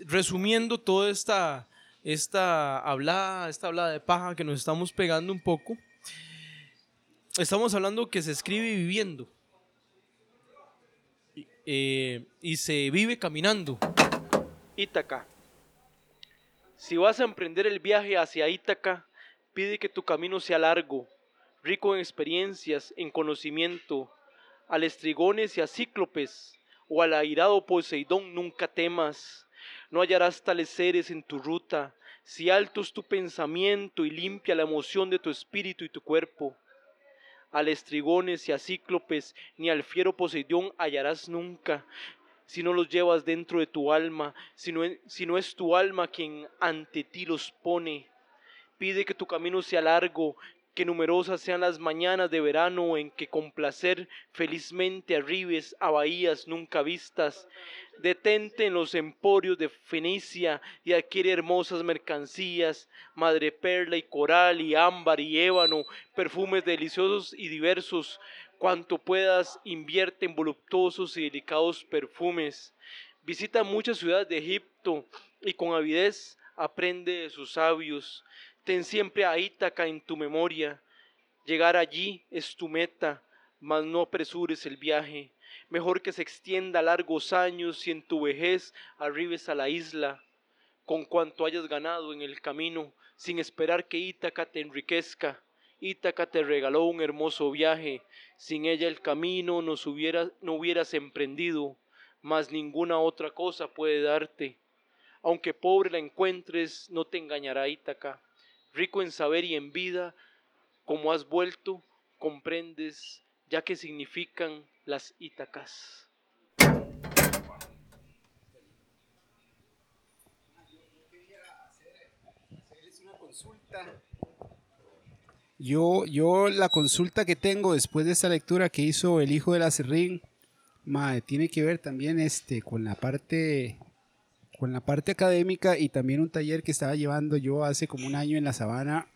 resumiendo toda esta, esta hablada, esta hablada de paja que nos estamos pegando un poco, estamos hablando que se escribe viviendo y- eh, y se vive caminando. Ítaca. Si vas a emprender el viaje hacia Ítaca, pide que tu camino sea largo, rico en experiencias, en conocimiento. Al estrigones y a cíclopes, o al airado Poseidón nunca temas. No hallarás tales seres en tu ruta, si alto es tu pensamiento y limpia la emoción de tu espíritu y tu cuerpo. Al estrigones y a cíclopes, ni al fiero Poseidón hallarás nunca, si no los llevas dentro de tu alma, si no, si no es tu alma quien ante ti los pone. Pide que tu camino sea largo, que numerosas sean las mañanas de verano en que con placer felizmente arribes a bahías nunca vistas. Detente en los emporios de Fenicia y adquiere hermosas mercancías, madreperla y coral y ámbar y ébano, perfumes deliciosos y diversos, Cuanto puedas, invierte en voluptuosos y delicados perfumes. Visita muchas ciudades de Egipto y con avidez aprende de sus sabios. Ten siempre a Ítaca en tu memoria. Llegar allí es tu meta, mas no apresures el viaje. Mejor que se extienda largos años y en tu vejez arribes a la isla, con cuanto hayas ganado en el camino, sin esperar que Ítaca te enriquezca. Ítaca te regaló un hermoso viaje, sin ella el camino nos no hubieras emprendido, mas ninguna otra cosa puede darte. Aunque pobre la encuentres, no te engañará Ítaca. Rico en saber y en vida, como has vuelto, comprendes ya que significan las Ítacas. Yo, yo la consulta que tengo después de esta lectura que hizo el hijo de la Serrín, tiene que ver también este, con la parte con la parte académica y también un taller que estaba llevando yo hace como un año en la sabana.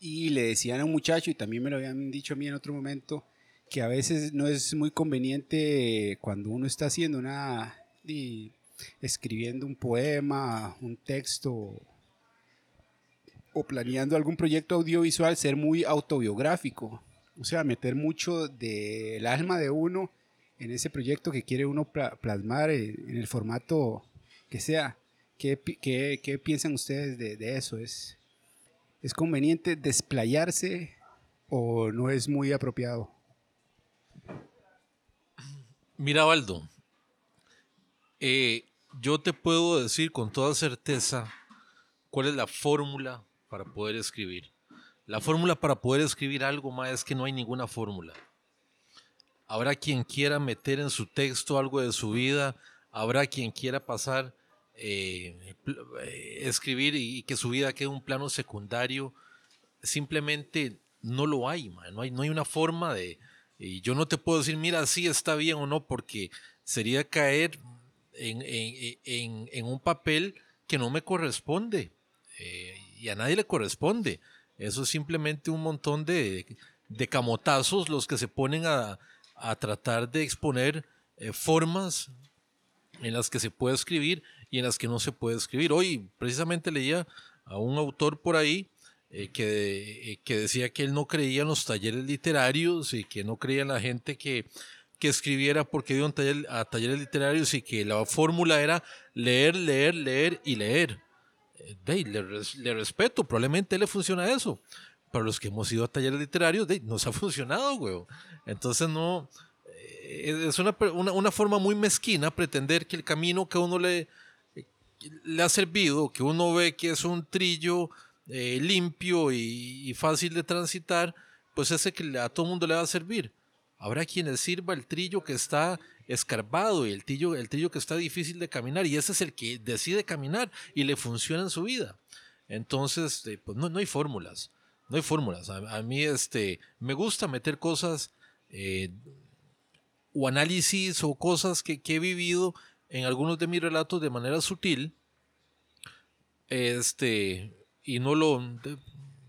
Y le decían a un muchacho y también me lo habían dicho a mí en otro momento que a veces no es muy conveniente cuando uno está haciendo una escribiendo un poema, un texto o planeando algún proyecto audiovisual ser muy autobiográfico, o sea, meter mucho del alma de uno en ese proyecto que quiere uno plasmar en, el formato que sea. ¿Qué, qué, piensan ustedes de, eso? ¿Es, ¿Es conveniente desplayarse o no es muy apropiado? Mira, Valdo, eh, yo te puedo decir con toda certeza cuál es la fórmula para poder escribir. La fórmula para poder escribir algo más es que no hay ninguna fórmula. Habrá quien quiera meter en su texto algo de su vida, habrá quien quiera pasar, eh, eh, escribir y, que su vida quede un plano secundario. Simplemente no lo hay, no hay, no hay una forma de... Y yo no te puedo decir, mira, sí está bien o no, porque sería caer en, un papel que no me corresponde. Eh, y a nadie le corresponde. Eso es simplemente un montón de, camotazos los que se ponen a, tratar de exponer eh, formas en las que se puede escribir y en las que no se puede escribir. Hoy precisamente leía a un autor por ahí eh, que, eh, que, decía que él no creía en los talleres literarios y que no creía en la gente que, que escribiera porque iba a talleres literarios y que la fórmula era leer, leer, leer y leer le, respeto, probablemente le funciona eso. Para los que hemos ido a talleres literarios, de, nos ha funcionado, güey. Entonces no, eh, es una, una, forma muy mezquina pretender que el camino que uno le, le ha servido, que uno ve que es un trillo eh, limpio y, y, fácil de transitar, pues ese que a todo mundo le va a servir. Habrá quienes sirva el trillo que está escarbado y el trillo, el trillo que está difícil de caminar y ese es el que decide caminar y le funciona en su vida. Entonces, eh, pues no, no hay fórmulas, no hay fórmulas. A, mí este, me gusta meter cosas eh, o análisis o cosas que, he vivido en algunos de mis relatos de manera sutil este, y no lo,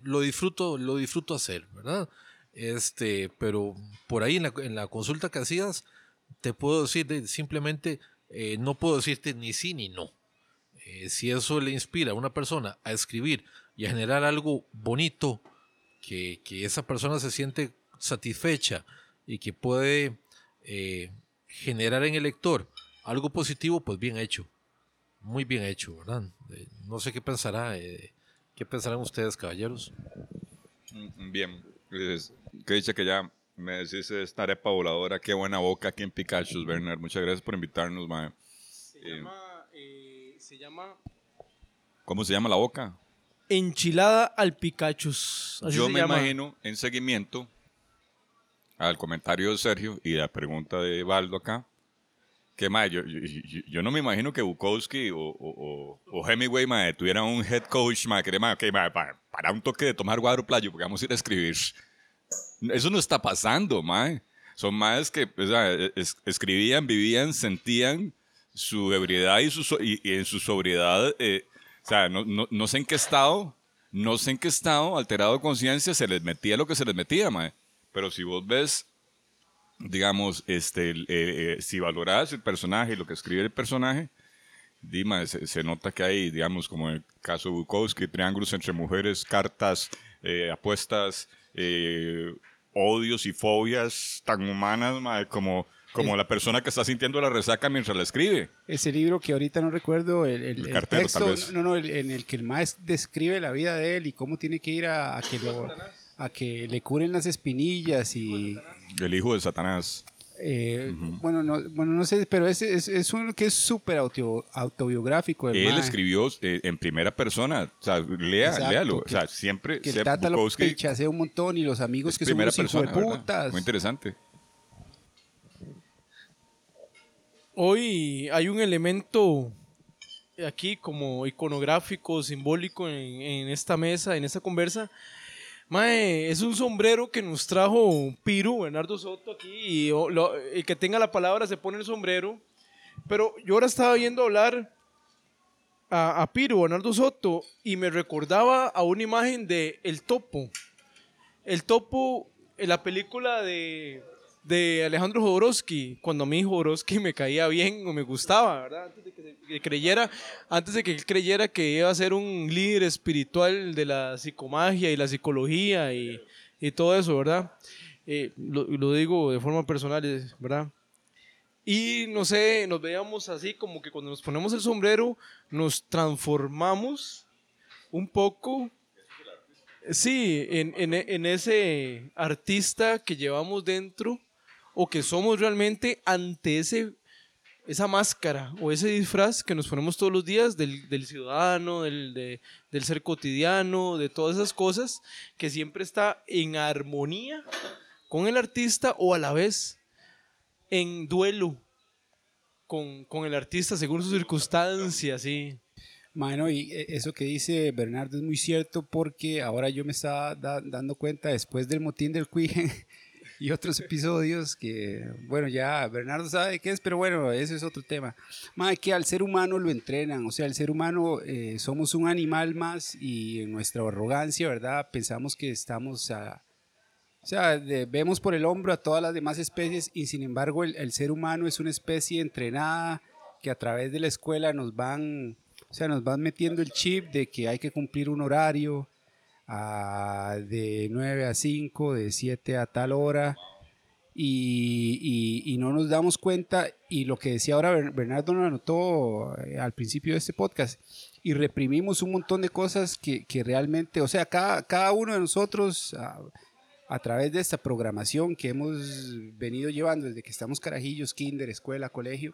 lo disfruto, lo disfruto hacer, ¿verdad? Este, pero por ahí en la, en la consulta que hacías, te puedo decir simplemente, eh, no puedo decirte ni sí ni no. Eh, si eso le inspira a una persona a escribir y a generar algo bonito, que, esa persona se siente satisfecha y que puede eh, generar en el lector algo positivo, pues bien hecho. Muy bien hecho, ¿verdad? no sé qué pensará, qué pensarán ustedes, caballeros. Mm, que dice que ya me decís esta arepa voladora, qué buena boca aquí en Pikachu, Werner. Muchas gracias por invitarnos, mae. Se, eh, llama, eh, se llama... ¿Cómo se llama la boca? Enchilada al Pikachu. Yo me imagino, en seguimiento al comentario de Sergio y la pregunta de Baldo acá, que mae, yo, yo, no me imagino que Bukowski o, o, o Hemingway tuvieran un head coach mae, que mae, para, para, un toque de tomar guadro playo, porque vamos a ir a escribir. Eso no está pasando, mae. Son más que escribían, vivían, sentían su ebriedad y, su, y, en su sobriedad, eh, o sea, no, no, no, sé en qué estado, no sé en qué estado, alterado de conciencia, se les metía lo que se les metía, mae. Pero si vos ves, digamos, este, eh, eh, si valorás el personaje y lo que escribe el personaje, Dima, se, se nota que hay, digamos, como en el caso de Bukowski, triángulos entre mujeres, cartas, eh, apuestas, odios y fobias tan humanas, como, como la persona que está sintiendo la resaca mientras la escribe. Ese libro que ahorita no recuerdo, el, el- El el cartero, texto, no, no, el- en el que el maestro describe la vida de él y cómo tiene que ir a, a que lo a que le curen las espinillas y El hijo de Satanás. eh, bueno no bueno no sé pero es, es, es uno que es súper auto- autobiográfico el Él mae, escribió eh, en primera persona. O sea, lea, Exacto, léalo. que- o sea, siempre que el tata lo pechasea un montón y los amigos que son unos de persona, ¿verdad? putas Muy interesante. Hoy hay un elemento aquí como iconográfico, simbólico en, en esta mesa, en esta conversa. Mae, es un sombrero que nos trajo Piru, Bernardo Soto aquí, y el que tenga la palabra se pone el sombrero. Pero yo ahora estaba viendo hablar a, a Piru, Bernardo Soto, y me recordaba a una imagen de El Topo. El Topo, en la película de, de Alejandro Jodorowsky, cuando a mí Jodorowsky me caía bien o me gustaba, ¿verdad? Antes de que, creyera, antes de que él creyera que iba a ser un líder espiritual de la psicomagia y la psicología y, y todo eso, ¿verdad? Eh, lo, lo digo de forma personal, ¿verdad? Y no sé, nos veíamos así como que cuando nos ponemos el sombrero nos transformamos un poco Sí, en, en- en ese artista que llevamos dentro o que somos realmente ante ese, esa máscara o ese disfraz que nos ponemos todos los días del, del ciudadano, del, de- del ser cotidiano, de todas esas cosas que siempre está en armonía con el artista o a la vez en duelo con, con el artista según sus circunstancias, sí. Mano, y eh, eso que dice Bernardo es muy cierto porque ahora yo me estaba da- dando cuenta después del motín del Cuigen y otros episodios que, bueno, ya Bernardo sabe qué es, pero bueno, eso es otro tema. Mae, que al ser humano lo entrenan, o sea, el ser humano eh, somos un animal más y en nuestra arrogancia, ¿verdad? Pensamos que estamos a... O sea, de- vemos por el hombro a todas las demás especies y sin embargo el, el ser humano es una especie entrenada que a través de la escuela nos van, o sea, nos van metiendo el chip de que hay que cumplir un horario de 9 a 5, de 7 a tal hora y, no nos damos cuenta y lo que decía ahora Ber- Bernardo lo anotó eh, al principio de este podcast y reprimimos un montón de cosas que, que realmente, o sea, cada, cada uno de nosotros a través de esta programación que hemos venido llevando desde que estamos carajillos, kinder, escuela, colegio,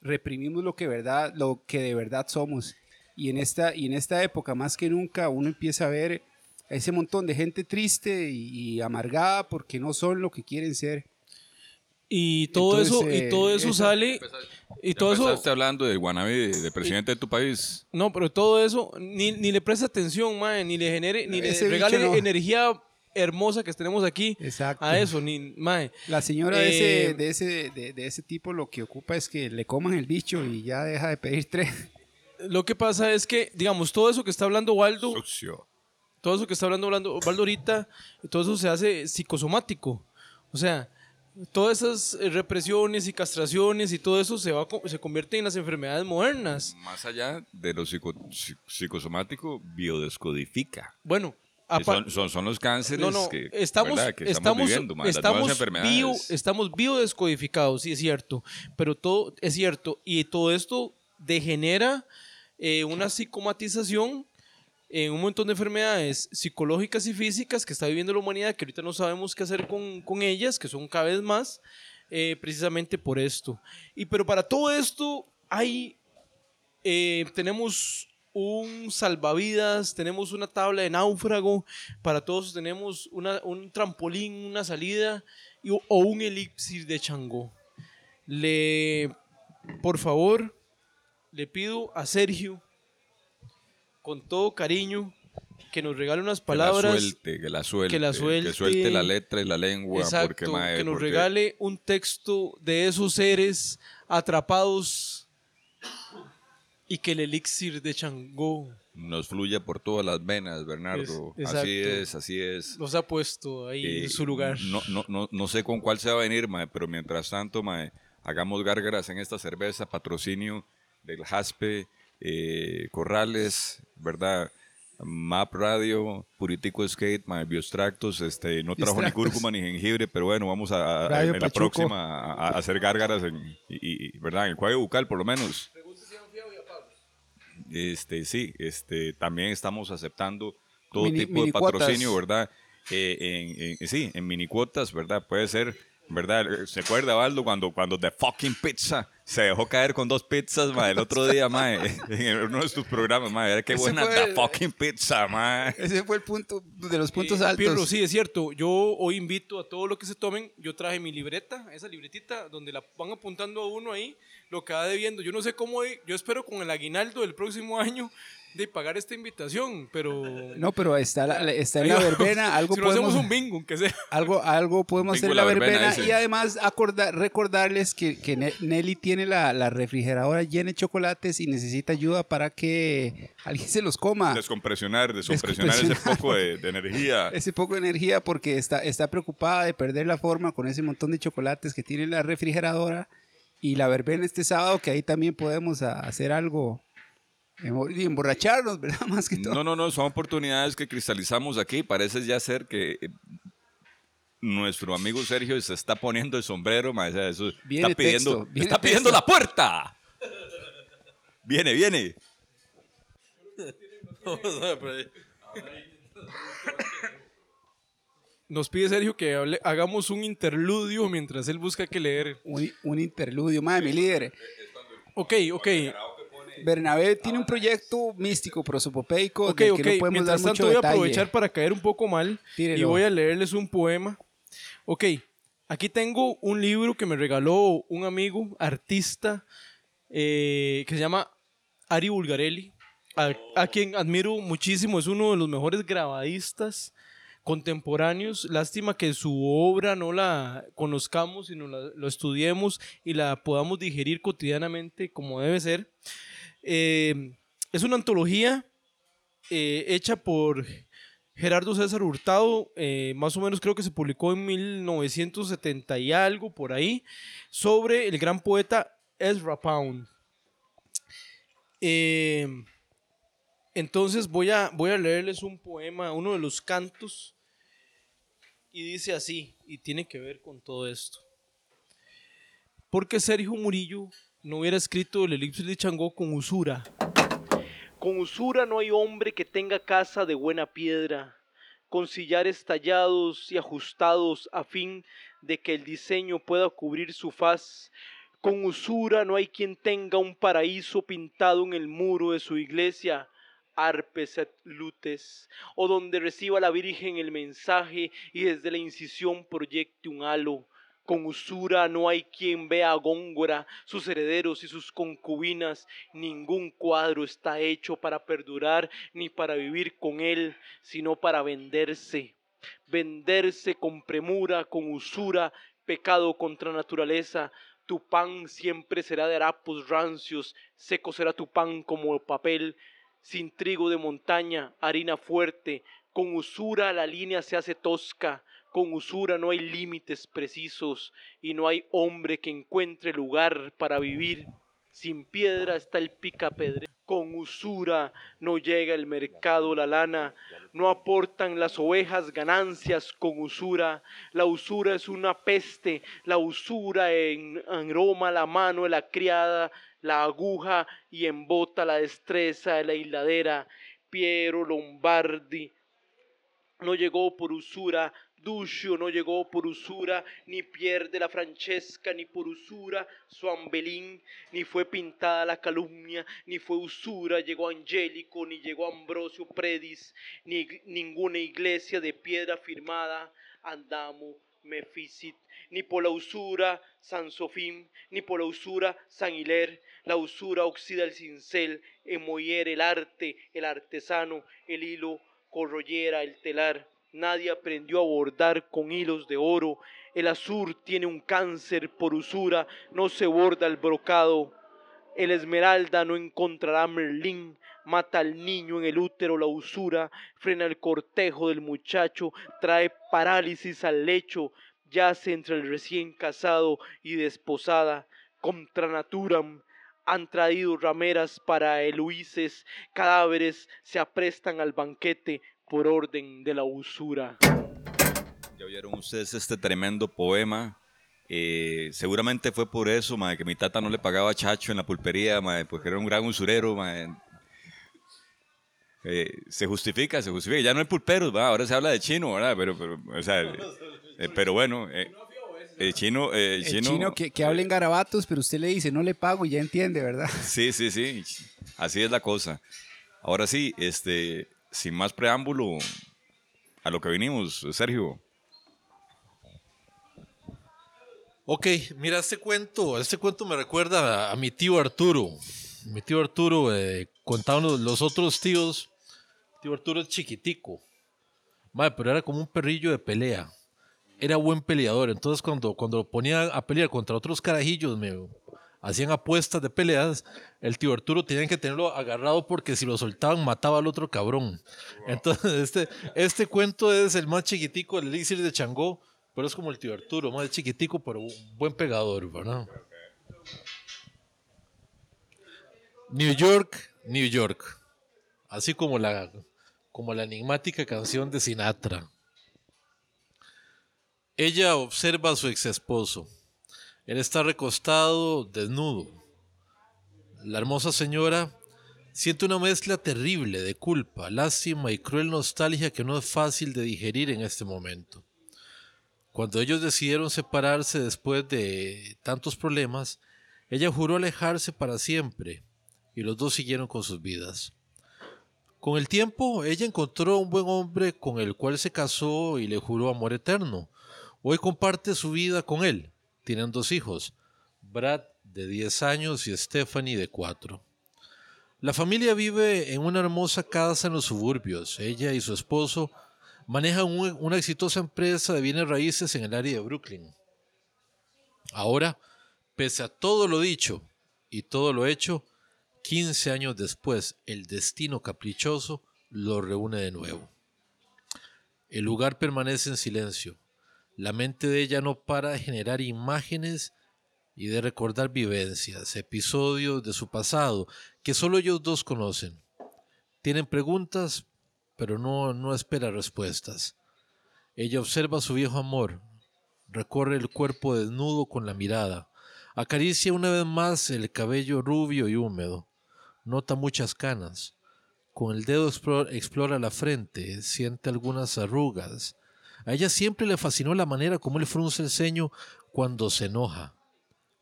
reprimimos lo que, verdad, lo que de verdad somos. Y en, esta, y en esta época, más que nunca, uno empieza a ver ese montón de gente triste y, y amargada porque no son lo que quieren ser. Y todo Entonces, eso, y eh, todo eso esa- sale, y todo eso, Empezaste hablando del wannabe de, de presidente de tu país. no, pero todo eso, ni, ni le presta atención, mae, ni le genere, ni le regale no. energía hermosa que tenemos aquí Exacto. a eso, ni, mae. La señora de, ese, Eh, de, ese, de, de ese tipo lo que ocupa es que le coman el bicho y ya deja de pedir tres. Lo que pasa es que, digamos, todo eso que está hablando Waldo, Sucio. Todo eso que está hablando Waldo ahorita, todo eso se hace psicosomático. O sea, todas esas eh, represiones y castraciones y todo eso se, va, se convierte en las enfermedades modernas. Más allá de lo psico- psi- psicosomático, biodescodifica. Bueno, son, son, son los cánceres no, no, que, estamos, que estamos, viviendo, estamos, nuevas enfermedades. bio, estamos biodescodificados, sí es cierto, pero todo es cierto, y todo esto degenera eh, una psicomatización en un montón de enfermedades psicológicas y físicas que está viviendo la humanidad, que ahorita no sabemos qué hacer con, con ellas, que son cada vez más, eh, precisamente por esto. Y pero para todo esto hay eh, tenemos un salvavidas, tenemos una tabla de náufrago, para todos tenemos una- un trampolín, una salida y- o un elixir de chango. Le, por favor, le pido a Sergio, con todo cariño, que nos regale unas Que palabras. la suelte, que la suelte. que la Que suelte la letra y la lengua. porque, Exacto, mae, que nos porque regale un texto de esos seres atrapados Y que el elixir de Changó Nos fluye por todas las venas, Bernardo. Es- así es, así es. los ha puesto ahí Eh, en su lugar. No, no, no, no sé con cuál se va a venir, mae, pero mientras tanto, mae, hagamos gárgaras en esta cerveza, patrocinio del Jaspe, eh, Corrales, ¿verdad? Map Radio, Puritico Skate, Biostractos, este, no trajo ni cúrcuma ni jengibre, pero bueno, vamos a, en la próxima a, a hacer gárgaras, en, y, y- ¿verdad? En el cuello bucal, por lo menos. Este, sí, este, también estamos aceptando todo Mini- tipo de minicuotas. patrocinio, ¿verdad? Eh, en, en- sí, en mini cuotas, ¿verdad? Puede ser, ¿verdad? ¿Se acuerda, Baldo, cuando, cuando The Fucking Pizza se dejó caer con dos pizzas, ma, el otro día, ma, en uno de tus programas, ma, era qué Ese buena fue The Fucking Pizza, ma. Ese fue el punto de los puntos Eh, altos. Pirro, sí, es cierto. Yo hoy invito a todo lo que se tomen. Yo traje mi libreta, esa libretita, donde la van apuntando a uno ahí, lo que va debiendo. Yo no sé cómo, yo espero con el aguinaldo del próximo año de pagar esta invitación, pero... No, pero está, la- está en la verbena, algo si no hacemos podemos, un bingo, aunque sea. algo, algo podemos hacer en la la verbena, y además acordar, recordarles que, que Ne- Nelly tiene la, la refrigeradora llena de chocolates y necesita ayuda para que alguien se los coma. Descompresionar, descompresionar ese poco de, de energía. Ese poco de energía porque está, está preocupada de perder la forma con ese montón de chocolates que tiene la refrigeradora y la verbena este sábado que ahí también podemos a- hacer algo y emborracharnos, ¿verdad? Más que todo. No, no, no, son oportunidades que cristalizamos aquí. Parece ya ser que eh, nuestro amigo Sergio se está poniendo el sombrero, sea, eso Viene está pidiendo, texto, viene está pidiendo texto. la puerta. Viene, viene. Nos pide Sergio que hable- hagamos un interludio mientras él busca que leer. Un, un interludio, madre, mi líder. Ok, ok. Bernabé tiene un proyecto místico, prosopopeico, Ok, del que no podemos dar Mientras mucho tanto voy a detalle. aprovechar para caer un poco mal y voy a leerles un poema. Ok, aquí tengo un libro que me regaló un amigo, artista, eh, que se llama Ari Bulgarelli, a, a quien admiro muchísimo, es uno de los mejores grabadistas contemporáneos. Lástima que su obra no la conozcamos, sino la, lo estudiemos y la podamos digerir cotidianamente como debe ser. Eh, es una antología eh, hecha por Gerardo César Hurtado, eh, más o menos creo que se publicó en 1970 y algo por ahí, sobre el gran poeta Ezra Pound. Entonces voy a, voy a leerles un poema, uno de los cantos, y dice así, y tiene que ver con todo esto. Porque Sergio Murillo no hubiera escrito el elipsis de Changó con usura. Con usura no hay hombre que tenga casa de buena piedra, con sillares tallados y ajustados a fin de que el diseño pueda cubrir su faz. Con usura no hay quien tenga un paraíso pintado en el muro de su iglesia, arpes et lutes, o donde reciba la Virgen el mensaje y desde la incisión proyecte un halo. Con usura no hay quien vea a Góngora, sus herederos y sus concubinas. Ningún cuadro está hecho para perdurar ni para vivir con él, sino para venderse. Venderse con premura, con usura, pecado contra naturaleza. Tu pan siempre será de harapos rancios, seco será tu pan como papel, sin trigo de montaña, harina fuerte. Con usura la línea se hace tosca, con usura no hay límites precisos y no hay hombre que encuentre lugar para vivir. Sin piedra está el picapedre. Con usura no llega el mercado la lana. No aportan las ovejas ganancias con usura. La usura es una peste. La usura en, la mano de la criada, la aguja y embota la destreza de la hiladera. Piero Lombardi no llegó por usura, Duccio no llegó por usura, ni Pierre de la Francesca, ni por usura, su Ambelín, ni fue pintada la calumnia, ni fue usura, llegó Angélico, ni llegó Ambrosio Predis, ni ninguna iglesia de piedra firmada, andamo, Mefisit, ni por la usura San Sofín, ni por la usura San Hiler, la usura oxida el cincel, emoyer el arte, el artesano, el hilo corroyera el telar. Nadie aprendió a bordar con hilos de oro. El azur tiene un cáncer por usura, no se borda el brocado. El esmeralda no encontrará Merlín, mata al niño en el útero la usura, frena el cortejo del muchacho, trae parálisis al lecho, yace entre el recién casado y desposada, contra naturam, han traído rameras para Eluises, cadáveres se aprestan al banquete por orden de la usura. Ya vieron ustedes este tremendo poema. Eh, seguramente fue por eso, mae, que mi tata no le pagaba chacho en la pulpería, mae, porque era un gran usurero. mae. Eh, se justifica, se justifica. Ya no hay pulperos, ¿va? ahora se habla de chino, ¿verdad? Pero, pero, o sea, eh, pero bueno, eh, el chino, eh, el El chino, chino que, que hablen garabatos, pero usted le dice, no le pago y ya entiende, ¿verdad? Sí, sí, sí. Así es la cosa. Ahora sí, este, sin más preámbulo, a lo que vinimos, Sergio. Ok, mira, este cuento, este cuento me recuerda a, mi tío Arturo. Mi tío Arturo, eh, contaban los, los otros tíos. Tío Arturo es chiquitico. Madre, pero era como un perrillo de pelea. Era buen peleador. Entonces, cuando, cuando lo ponía a pelear contra otros carajillos, me hacían apuestas de peleas, el tío Arturo tenían que tenerlo agarrado porque si lo soltaban mataba al otro cabrón. Entonces, este, este cuento es el más chiquitico, el elixir de Changó, pero es como el tío Arturo, más chiquitico, pero un buen pegador, ¿verdad? New York, New York. Así como la, como la enigmática canción de Sinatra. Ella observa a su ex esposo. Él está recostado, desnudo. La hermosa señora siente una mezcla terrible de culpa, lástima y cruel nostalgia que no es fácil de digerir en este momento. Cuando ellos decidieron separarse después de tantos problemas, ella juró alejarse para siempre y los dos siguieron con sus vidas. Con el tiempo, ella encontró un buen hombre con el cual se casó y le juró amor eterno. Hoy comparte su vida con él. Tienen dos hijos, Brad de 10 años y Stephanie de 4. La familia vive en una hermosa casa en los suburbios. Ella y su esposo manejan un- una exitosa empresa de bienes raíces en el área de Brooklyn. Ahora, pese a todo lo dicho y todo lo hecho, 15 años después, el destino caprichoso lo reúne de nuevo. El lugar permanece en silencio. La mente de ella no para de generar imágenes y de recordar vivencias, episodios de su pasado que solo ellos dos conocen. Tienen preguntas, pero no, no espera respuestas. Ella observa a su viejo amor, recorre el cuerpo desnudo con la mirada, acaricia una vez más el cabello rubio y húmedo, nota muchas canas, con el dedo explo- explora la frente, siente algunas arrugas. A ella siempre le fascinó la manera como él frunce el ceño cuando se enoja.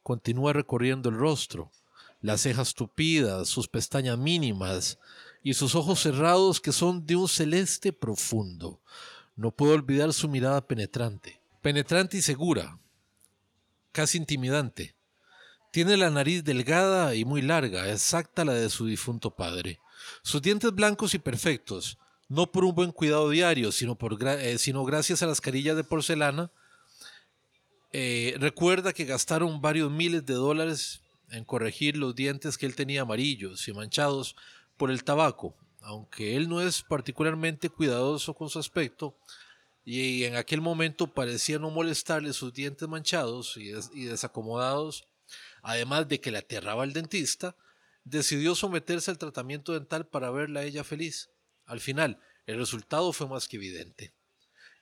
Continúa recorriendo el rostro, las cejas tupidas, sus pestañas mínimas y sus ojos cerrados que son de un celeste profundo. No puedo olvidar su mirada penetrante, penetrante y segura, casi intimidante. Tiene la nariz delgada y muy larga, exacta la de su difunto padre. Sus dientes blancos y perfectos, no por un buen cuidado diario, sino, eh, gracias a las carillas de porcelana. Eh, recuerda que gastaron varios miles de dólares en corregir los dientes que él tenía amarillos y manchados por el tabaco, aunque él no es particularmente cuidadoso con su aspecto, y en aquel momento parecía no molestarle sus dientes manchados y desacomodados, además de que le aterraba el dentista, decidió someterse al tratamiento dental para verla a ella feliz. Al final, el resultado fue más que evidente.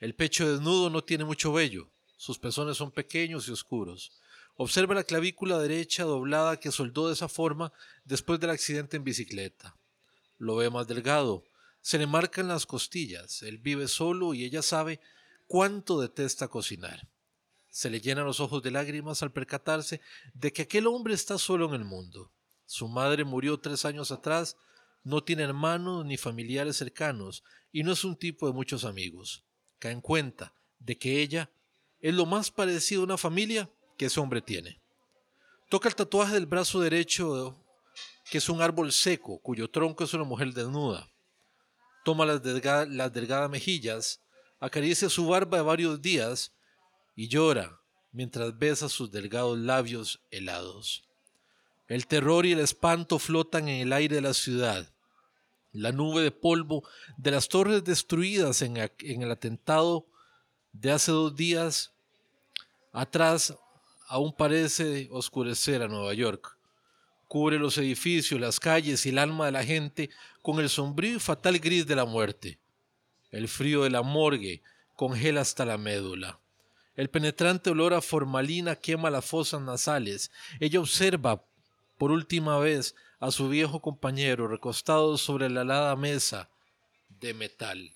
El pecho desnudo no tiene mucho vello, sus pezones son pequeños y oscuros. Observa la clavícula derecha doblada que soldó de esa forma después del accidente en bicicleta. Lo ve más delgado, se le marcan las costillas, él vive solo y ella sabe cuánto detesta cocinar. Se le llenan los ojos de lágrimas al percatarse de que aquel hombre está solo en el mundo. Su madre murió tres años atrás, no tiene hermanos ni familiares cercanos y no es un tipo de muchos amigos. Cae en cuenta de que ella es lo más parecido a una familia que ese hombre tiene. Toca el tatuaje del brazo derecho, que es un árbol seco, cuyo tronco es una mujer desnuda. Toma las, las delgadas mejillas, acaricia su barba de varios días y llora mientras besa sus delgados labios helados. El terror y el espanto flotan en el aire de la ciudad. La nube de polvo de las torres destruidas en, el atentado de hace dos días atrás aún parece oscurecer a Nueva York. Cubre los edificios, las calles y el alma de la gente con el sombrío y fatal gris de la muerte. El frío de la morgue congela hasta la médula. El penetrante olor a formalina quema las fosas nasales. Ella observa por última vez a su viejo compañero recostado sobre la helada mesa de metal.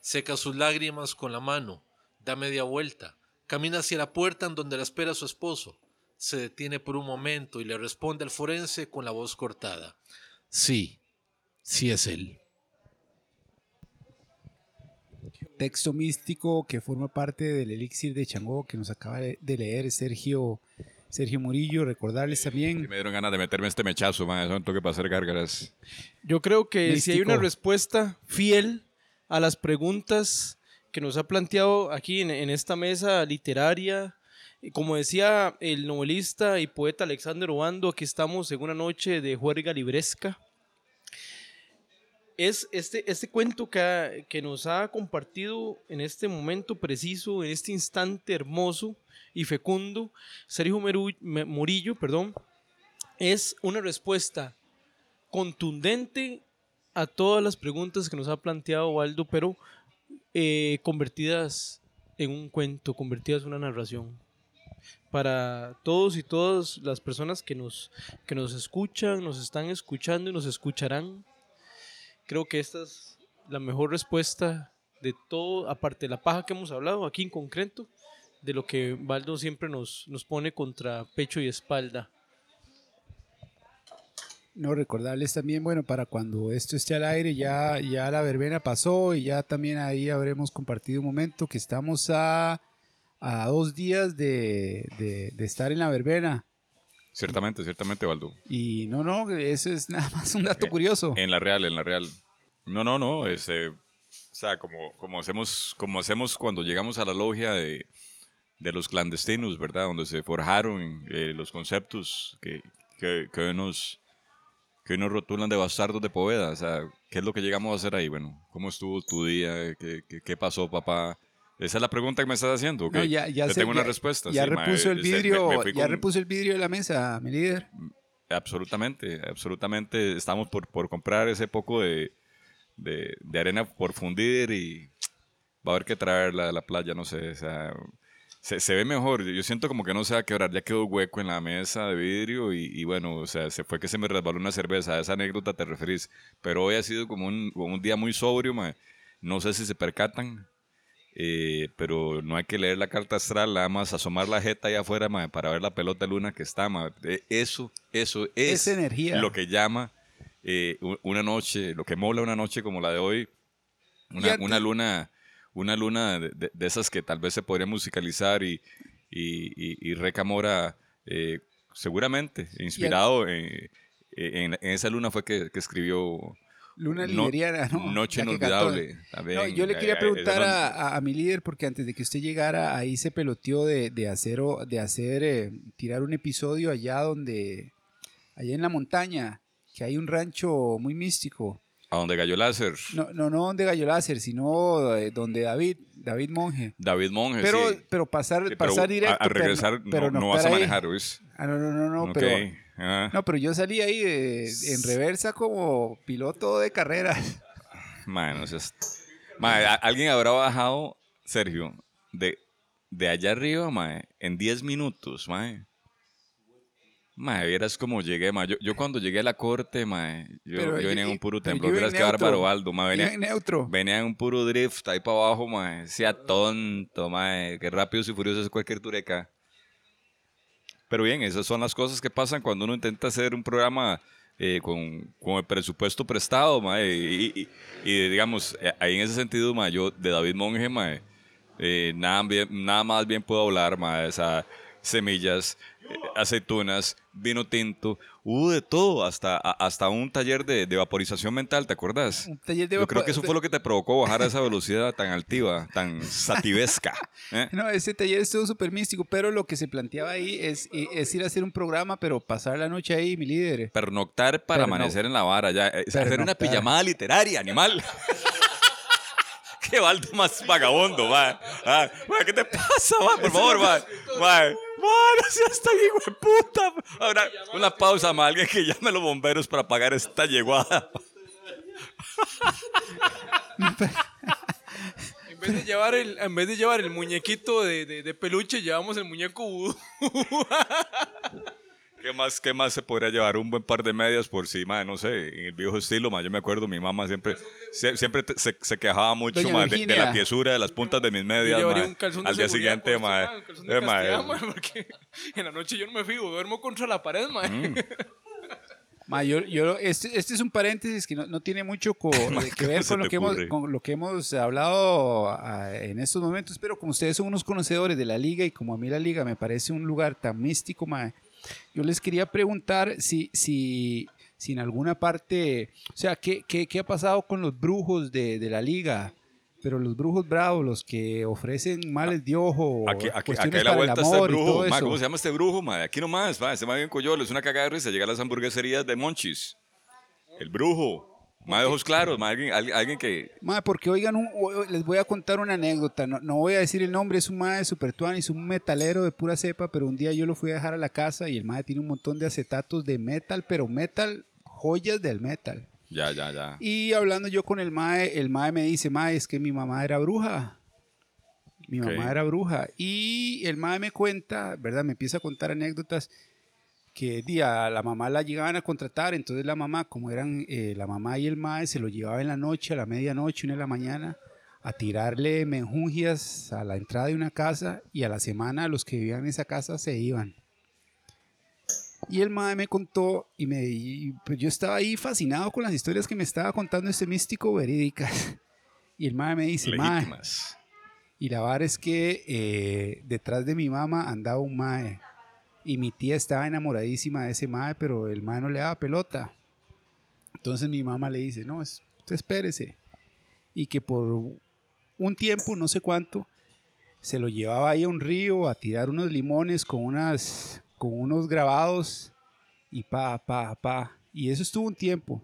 Seca sus lágrimas con la mano, da media vuelta, camina hacia la puerta en donde la espera su esposo. Se detiene por un momento y le responde al forense con la voz cortada. Sí, sí es él. Texto místico que forma parte del elixir de Changó que nos acaba de leer Sergio, Sergio Murillo. Recordarles también. me dieron ganas de meterme este mechazo, man. Eso no toque para hacer gárgaras. Yo creo que si hay una respuesta fiel a las preguntas que nos ha planteado aquí en, en esta mesa literaria, y como decía el novelista y poeta Alexander Obando, aquí estamos en una noche de juerga libresca. Es este, este cuento que, que nos ha compartido en este momento preciso, en este instante hermoso y fecundo, Sergio Meru- Me- Murillo, perdón, es una respuesta contundente a todas las preguntas que nos ha planteado Waldo, pero eh, convertidas en un cuento, convertidas en una narración. Para todos y todas las personas que nos, que nos escuchan, nos están escuchando y nos escucharán, creo que esta es la mejor respuesta de todo, aparte de la paja que hemos hablado aquí en concreto, de lo que Waldo siempre nos, nos pone contra pecho y espalda. No recordarles también, bueno, para cuando esto esté al aire, ya, ya la verbena pasó y ya también ahí habremos compartido un momento que estamos a, a dos días de, de- de estar en la verbena. Ciertamente, ciertamente, Valdo. Y no, no, eso es nada más un dato curioso. En la real, en la real. No, no, no. Este, o sea, como, como, hacemos, como hacemos cuando llegamos a la logia de, de los clandestinos, ¿verdad? Donde se forjaron eh, los conceptos que, que, que nos, que nos rotulan de bastardos de Poveda. O sea, ¿qué es lo que llegamos a hacer ahí? Bueno, ¿cómo estuvo tu día? ¿Qué, qué, qué pasó, papá? Esa es la pregunta que me estás haciendo. ¿ok? No, ya, ya se- tengo una ya- respuesta. Ya sí, ma, repuso el este, me- vidrio, me fui ya con- repuso el vidrio de la mesa, mi líder. Absolutamente, absolutamente. Estamos por, por comprar ese poco de, de, de arena por fundir y va a haber que traerla a la playa, no sé. O sea, se, se ve mejor. Yo siento como que no se va a quebrar. Ya quedó hueco en la mesa de vidrio y, y bueno, o sea, se fue que se me resbaló una cerveza. A esa anécdota te referís. Pero hoy ha sido como un, como un día muy sobrio, mae. No sé si se percatan. Eh, pero no hay que leer la carta astral, nada más asomar la jeta allá afuera mae, para ver la pelota luna que está. mae. Eh, Eso, eso es Esa energía. lo que llama eh, una noche, lo que mola una noche como la de hoy, una, una luna, una luna de, de- de esas que tal vez se podría musicalizar y, y, y, y Reca Mora, eh, seguramente, inspirado en, en- en esa luna fue que, que escribió Luna No- liberiana, ¿no? Noche. Inolvidable. también. No, yo le Eh, quería eh, preguntar a, a- mi líder, porque antes de que usted llegara, ahí se peloteó de, de hacer, de hacer eh, tirar un episodio allá donde, allá en la montaña, que hay un rancho muy místico. A donde Gallo Láser. No, no, no donde Gallo Láser, sino donde David, David Monje. David Monge, Pero, sí. pero pasar, Sí, pero pasar directo. a, a pero- regresar pero no, no vas a manejar, ¿oís? Ah, no, no, no, no, Ok, pero, ah. no, pero yo salí ahí de- en reversa como piloto de carreras. Mae, no seas- Mae, a- alguien habrá bajado, Sergio, de, de allá arriba, mae, en 10 minutos, mae. Mae, vieras cómo llegué, mae. Yo, yo cuando llegué a la corte, mae, yo, yo venía en un puro templo. Vieras qué bárbaro. Baldo, mae. Venía, en neutro. venía en un puro drift ahí para abajo, mae. Sea tonto, mae. Qué rápido y furioso es cualquier tureca. Pero bien, esas son las cosas que pasan cuando uno intenta hacer un programa eh, con, con el presupuesto prestado, mae, y, digamos, eh, ahí en ese sentido, mae, yo de David Monge, mae, eh, nada, nada más bien puedo hablar, mae, semillas, eh, aceitunas, vino tinto, hubo de todo, hasta, hasta un taller de, de vaporización mental, ¿te acuerdas? Un taller de Yo creo que eso fue lo que te provocó bajar a esa velocidad tan altiva, tan sativesca. ¿eh? No, ese taller estuvo súper místico, pero lo que se planteaba ahí es, es ir a hacer un programa, pero pasar la noche ahí, mi líder. Pernoctar para Perno- amanecer en la vara, ya. eh, hacer una pijamada literaria, animal. Qué baldo más vagabundo, va. Ah, ma, ¿Qué te pasa, va? Por favor, va. Va, va, no seas tan hijo de puta. Ahora, una pausa, ma. Alguien que llame a los bomberos para apagar esta yeguada. En vez de llevar el, en vez de llevar el muñequito de, de- de peluche, llevamos el muñeco vudú. ¿Qué más, ¿Qué más se podría llevar? Un buen par de medias por si, ma, no sé, en el viejo estilo, ma. Yo me acuerdo, mi mamá siempre, se- siempre te- se, se quejaba mucho, Doña ma, de, la piezura de las puntas de mis medias, llevaría ma. un calzón de Al día siguiente, puesto, ma. ma, un calzón de eh, ma, castidad, eh, ma, porque en la noche yo no me fijo, duermo contra la pared, ma. Mm. Ma, yo, yo- este, este es un paréntesis que no, no tiene mucho co- eh, que ¿cómo ver con lo que, hemos, con lo que hemos hablado ah, en estos momentos, pero como ustedes son unos conocedores de la liga y como a mí la liga me parece un lugar tan místico, ma, yo les quería preguntar si, si, si en alguna parte, o sea, ¿qué, qué, qué ha pasado con los brujos de, de la liga? Pero los brujos bravos, los que ofrecen males de ojo, Aquí, aquí, cuestiones aquí la para el vuelta está el amor y todo brujo. Ma. ¿Cómo se llama este brujo? Ma? Aquí nomás, va. Este más bien coyolo. Es una cagada de risa. Llega a las hamburgueserías de Monchis. El brujo. Más de ojos claros. ma, alguien, alguien, que. Mae, porque oigan, un- les voy a contar una anécdota. No, no voy a decir el nombre, es un mae super tuanis, un metalero de pura cepa, pero un día yo lo fui a dejar a la casa y el mae tiene un montón de acetatos de metal, pero metal, joyas del metal. Ya, ya, ya. Y hablando yo con el mae, el mae me dice, mae, es que mi mamá era bruja. Mi mamá era bruja. Y el mae me cuenta, ¿verdad? Me empieza a contar anécdotas que día la mamá la llegaban a contratar, entonces la mamá, como eran eh, la mamá y el mae, se lo llevaba en la noche, a la medianoche, una de la mañana, a tirarle menjungias a la entrada de una casa y a la semana los que vivían en esa casa se iban. Y el mae me contó y me y, pues yo estaba ahí fascinado con las historias que me estaba contando este místico verídicas. Y el mae me dice, mae, Legítimas. y la vara es que eh, detrás de mi mamá andaba un mae. Y mi tía estaba enamoradísima de ese mae, pero el mae no le daba pelota. Entonces mi mamá le dice, no, usted espérese. Y que por un tiempo, no sé cuánto, se lo llevaba ahí a un río a tirar unos limones con, unas, con unos grabados y pa, pa, pa. Y eso estuvo un tiempo.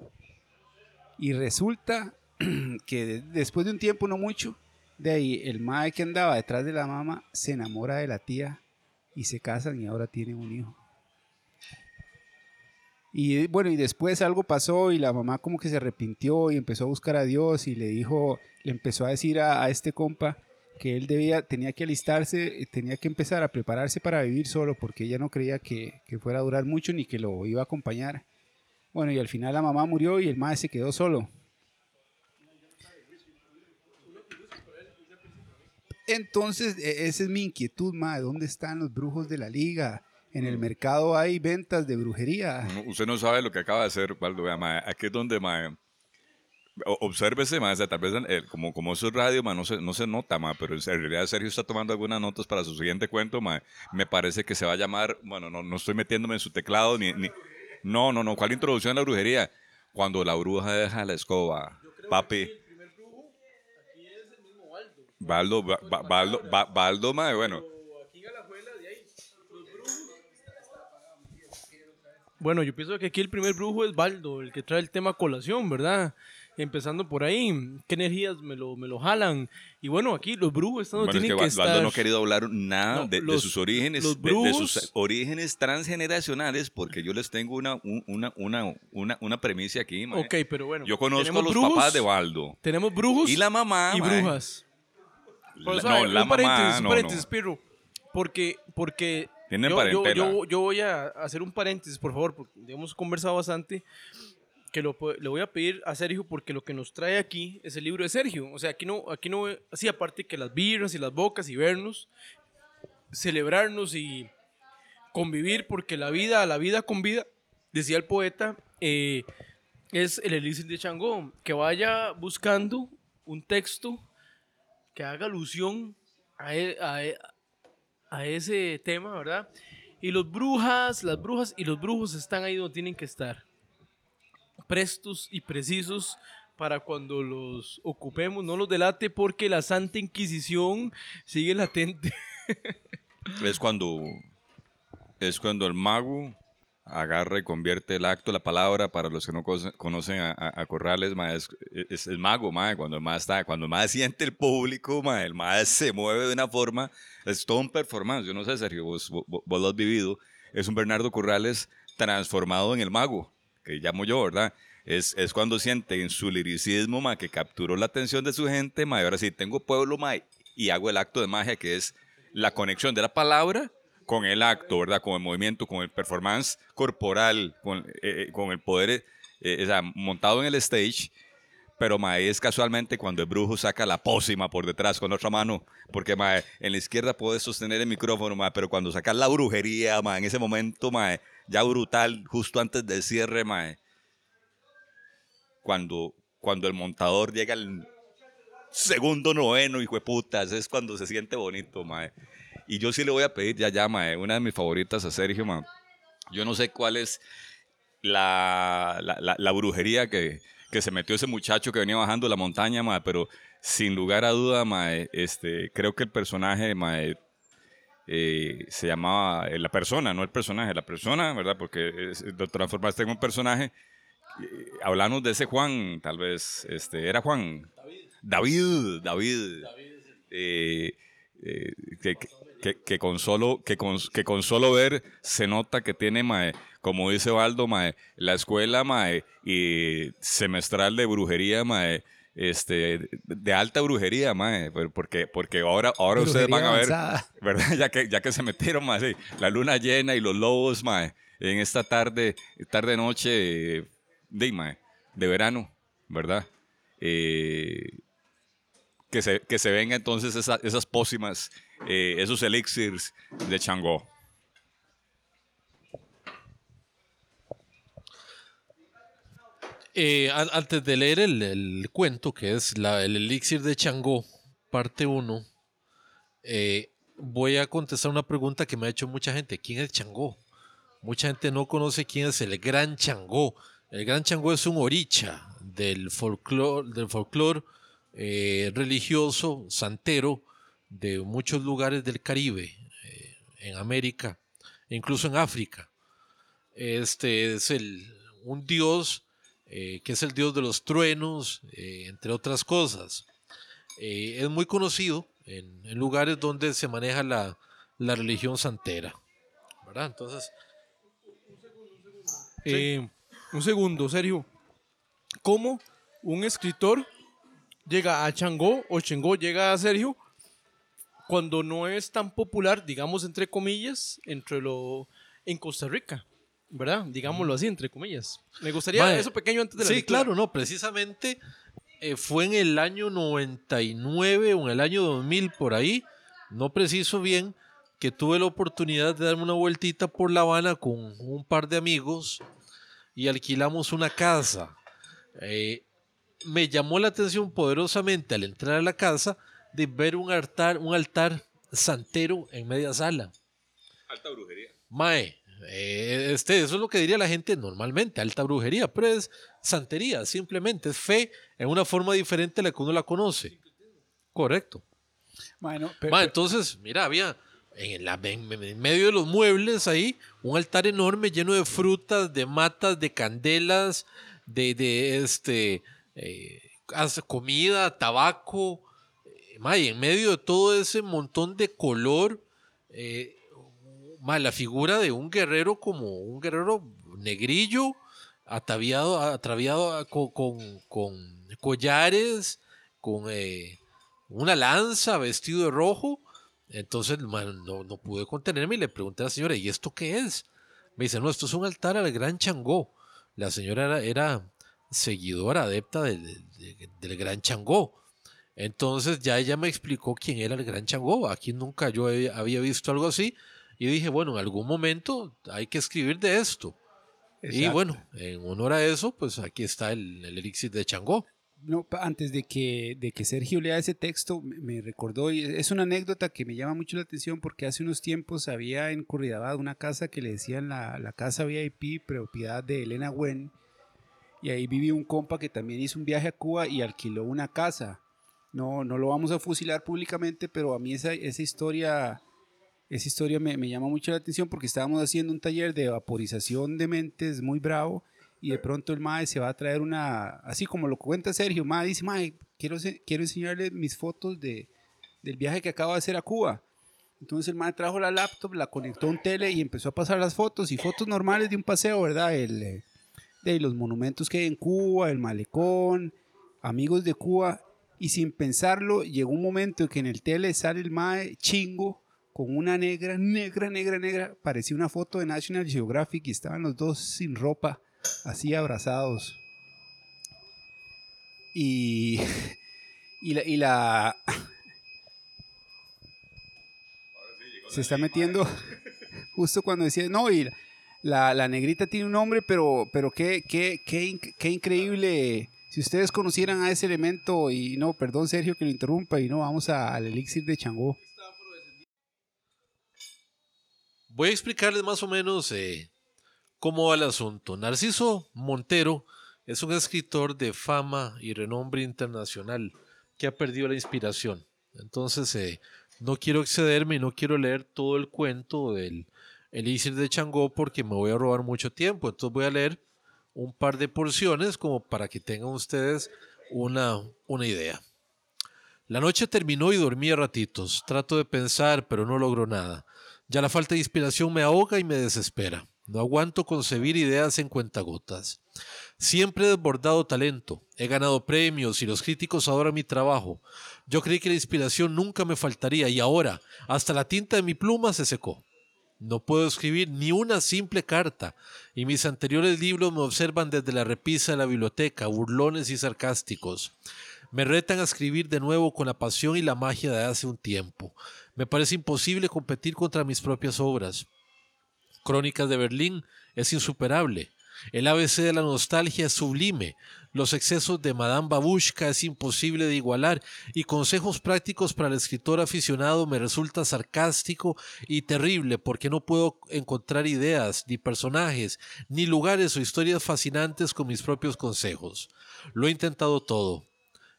Y resulta que de- después de un tiempo, no mucho, de ahí el mae que andaba detrás de la mamá se enamora de la tía y se casan y ahora tienen un hijo. Y eh, bueno, y después algo pasó y la mamá como que se arrepintió y empezó a buscar a Dios y le dijo, le empezó a decir a, a este compa que él debía, tenía que alistarse, eh, tenía que empezar a prepararse para vivir solo porque ella no creía que, que fuera a durar mucho ni que lo iba a acompañar. Bueno, y al final la mamá murió y el mae se quedó solo. Entonces, e- esa es mi inquietud, mae. ¿Dónde están los brujos de la liga? En el mercado hay ventas de brujería. Usted no sabe lo que acaba de hacer, Waldo. Vea, mae, aquí es donde, mae, o- obsérvese, mae, o sea, tal vez eh, como, como eso es radio, mae, no, se, no se nota, mae, pero en realidad Sergio está tomando algunas notas para su siguiente cuento, mae. Me parece que se va a llamar, bueno, no, no estoy metiéndome en su teclado, ni, ni- no, no, no, ¿cuál introducción a la brujería? Cuando la bruja deja la escoba, papi. Baldo, Ba- Ba- Baldo, Ba- Baldo, mae, bueno. Bueno, yo pienso que aquí el primer brujo es Baldo, el que trae el tema colación, ¿verdad? Empezando por ahí, ¿qué energías me lo, me lo jalan? Y bueno, aquí los brujos están, Bueno, es tienen que que, Ba- estar... Baldo no ha querido hablar nada No, de, de los- sus orígenes, los de- de, brujos- sus orígenes transgeneracionales, porque yo les tengo una, un- una, una, una, una premisa aquí, mae. Ok, pero bueno. Yo conozco a los brujos, papás de Baldo. Tenemos brujos Y la mamá, y mae. brujas. Por La- no, la un paréntesis, mamá, un no, paréntesis, no. Pirro. Porque, porque Tienen yo, yo, yo, yo voy a hacer un paréntesis, por favor, porque hemos conversado bastante. Que lo, le voy a pedir a Sergio porque lo que nos trae aquí es el libro de Sergio. O sea, aquí no, aquí no, así aparte que las birras y las bocas y vernos, celebrarnos y convivir, porque la vida, la vida con vida, decía el poeta, eh, es el elixir de Changó. Que vaya buscando un texto que haga alusión a, e- e- a ese tema, ¿verdad? Y los brujas, las brujas y los brujos están ahí donde tienen que estar. Prestos y precisos para cuando los ocupemos, no los delate porque la Santa Inquisición sigue latente. Es cuando, es cuando el mago agarra y convierte el acto, la palabra, para los que no cono- conocen a, a- a Corrales, es, el mago, ma, cuando el ma está, cuando ma siente el público, ma, el ma se mueve de una forma, es todo un performance, yo no sé, Sergio, vos, vos, vos lo has vivido, es un Bernardo Corrales transformado en el mago, que llamo yo, ¿verdad? Es, es cuando siente en su liricismo, ma, que capturó la atención de su gente, ma, y ahora sí, tengo pueblo, ma, y hago el acto de magia, que es la conexión de la palabra con el acto, ¿verdad? Con el movimiento, con el performance corporal, con, eh, eh, con el poder eh, o sea, montado en el stage. Pero mae, es casualmente cuando el brujo saca la pócima por detrás con otra mano. Porque mae, en la izquierda puedes sostener el micrófono, mae, pero cuando sacas la brujería, mae, en ese momento, mae, ya brutal, justo antes del cierre, mae, cuando, cuando el montador llega al segundo noveno, hijo de putas, es cuando se siente bonito, mae. Y yo sí le voy a pedir ya, ya, mae, una de mis favoritas a Sergio, mae. Yo no sé cuál es la, la, la- la brujería que, que se metió ese muchacho que venía bajando la montaña, mae, pero sin lugar a duda, mae, este, creo que el personaje, mae, eh, se llamaba eh, la persona, no el personaje, la persona, ¿verdad? Porque es- lo transformaste en un personaje. Eh, hablamos de ese Juan, tal vez, este, era Juan. David, David. Eh, eh, que, que- que con solo, que, con, que con solo ver se nota que tiene, mae, como dice Valdo, mae, la escuela mae, y semestral de brujería, mae, este, de alta brujería, mae, porque, porque ahora, ahora ustedes van a ver, avanzada. ¿verdad? Ya que, ya que se metieron más, sí, la luna llena y los lobos, mae, en esta tarde, tarde noche, de, mae, de verano, ¿verdad? Eh, que se, que se venga entonces esa- esas pócimas, eh, esos elixirs de Changó. Eh, an- antes de leer el, cuento, que es el elixir de Changó, parte 1, voy a contestar una pregunta que me ha hecho mucha gente. ¿Quién es Changó? Mucha gente no conoce quién es el Gran Changó. El Gran Changó es un oricha del folclore del folclore, eh, religioso santero de muchos lugares del Caribe, eh, en América, incluso en África. Este es el, un dios eh, que es el dios de los truenos, eh, entre otras cosas. Eh, es muy conocido en, en lugares donde se maneja la, la religión santera. ¿verdad? Entonces, Eh, un segundo, Sergio. ¿Cómo un escritor llega a Changó o Changó llega a Sergio cuando no es tan popular, digamos entre comillas, entre lo en Costa Rica? ¿Verdad? Digámoslo así, entre comillas. Me gustaría eso pequeño antes de la Sí, lectura. claro, no, precisamente eh, fue en el año 99 o en el año 2000 por ahí, no preciso bien, que tuve la oportunidad de darme una vueltita por La Habana con un par de amigos y alquilamos una casa. Eh, me llamó la atención poderosamente al entrar a la casa de ver un altar, un altar santero en media sala. Alta brujería. Mae, eh, este, eso es lo que diría la gente normalmente, alta brujería, pero es santería, simplemente es fe en una forma diferente a la que uno la conoce. Correcto. Bueno, pero, Mae, entonces, mira, había en, la, en- en medio de los muebles ahí un altar enorme lleno de frutas, de matas, de candelas, de, de este, eh, comida, tabaco. Mae, en medio de todo ese montón de color, eh, la figura de un guerrero como un guerrero negrillo, ataviado, atraviado a- con, con- collares, con eh, una lanza, vestido de rojo. Entonces man, no, no pude contenerme y le pregunté a la señora, ¿y esto qué es? Me dice, no, esto es un altar al gran Changó. La señora era, seguidora, adepta del- del gran Changó. Entonces ya ella me explicó quién era el gran Changó. Aquí nunca yo he- había visto algo así. Y dije, bueno, en algún momento hay que escribir de esto. Y bueno, en honor a eso, pues aquí está el, el elixir de Changó. no, antes de que, de que Sergio lea ese texto, me, me recordó, y es una anécdota que me llama mucho la atención porque hace unos tiempos había en Curridabat una casa que le decían la, la casa VIP, propiedad de Elena Wen, y ahí vivía un compa que también hizo un viaje a Cuba y alquiló una casa. No, no lo vamos a fusilar públicamente, pero a mí esa, esa historia, esa historia me, me llama mucho la atención porque estábamos haciendo un taller de vaporización de mentes muy bravo y de pronto el mae se va a traer una, así como lo cuenta Sergio, mae dice, mae, quiero, quiero enseñarle mis fotos de, del viaje que acabo de hacer a Cuba. Entonces el mae trajo la laptop, la conectó a un tele y empezó a pasar las fotos y fotos normales de un paseo, ¿verdad? El, eh, de los monumentos que hay en Cuba, el malecón, amigos de Cuba. Y sin pensarlo, llegó un momento en que en el tele sale el mae chingo con una negra, negra, negra, negra. Parecía una foto de National Geographic y estaban los dos sin ropa, así abrazados. Y, y la, y la- se está metiendo justo cuando decía, no, y la, la negrita tiene un nombre, pero, pero qué, qué, qué, qué increíble. Si ustedes conocieran a ese elemento, y no, perdón Sergio que lo interrumpa, y no, vamos al elixir de Changó. Voy a explicarles más o menos eh, cómo va el asunto. Narciso Montero es un escritor de fama y renombre internacional que ha perdido la inspiración. Entonces, eh, no quiero excederme y no quiero leer todo el cuento del Elixir de Changó porque me voy a robar mucho tiempo. Entonces voy a leer un par de porciones como para que tengan ustedes una, una idea. La noche terminó y dormí a ratitos. Trato de pensar, pero no logro nada. Ya la falta de inspiración me ahoga y me desespera. No aguanto concebir ideas en cuentagotas. Siempre he desbordado talento. He ganado premios y los críticos adoran mi trabajo. Yo creí que la inspiración nunca me faltaría y ahora hasta la tinta de mi pluma se secó. No puedo escribir ni una simple carta, y mis anteriores libros me observan desde la repisa de la biblioteca, burlones y sarcásticos. Me retan a escribir de nuevo con la pasión y la magia de hace un tiempo. Me parece imposible competir contra mis propias obras. Crónicas de Berlín es insuperable. El ABC de la nostalgia es sublime. Los excesos de Madame Babushka es imposible de igualar y consejos prácticos para el escritor aficionado me resulta sarcástico y terrible porque no puedo encontrar ideas, ni personajes, ni lugares o historias fascinantes con mis propios consejos. Lo he intentado todo.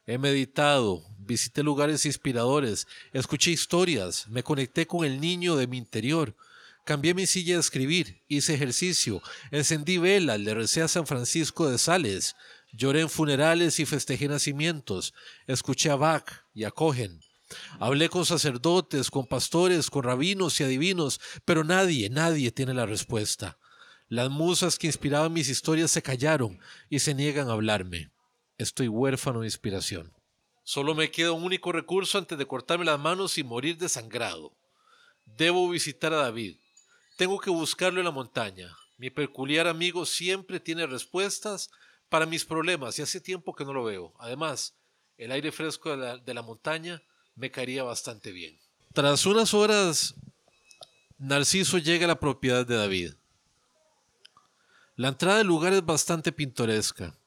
He meditado, visité lugares inspiradores, escuché historias, me conecté con el niño de mi interior. Cambié mi silla de escribir, hice ejercicio, encendí velas, le recé a San Francisco de Sales, lloré en funerales y festejé nacimientos, escuché a Bach y a Cohen. Hablé con sacerdotes, con pastores, con rabinos y adivinos, pero nadie, nadie tiene la respuesta. Las musas que inspiraban mis historias se callaron y se niegan a hablarme. Estoy huérfano de inspiración. Solo me queda un único recurso antes de cortarme las manos y morir desangrado. Debo visitar a David. Tengo que buscarlo en la montaña. Mi peculiar amigo siempre tiene respuestas para mis problemas y hace tiempo que no lo veo. Además, el aire fresco de la, de la montaña me caería bastante bien. Tras unas horas, Narciso llega a la propiedad de David. La entrada del lugar es bastante pintoresca.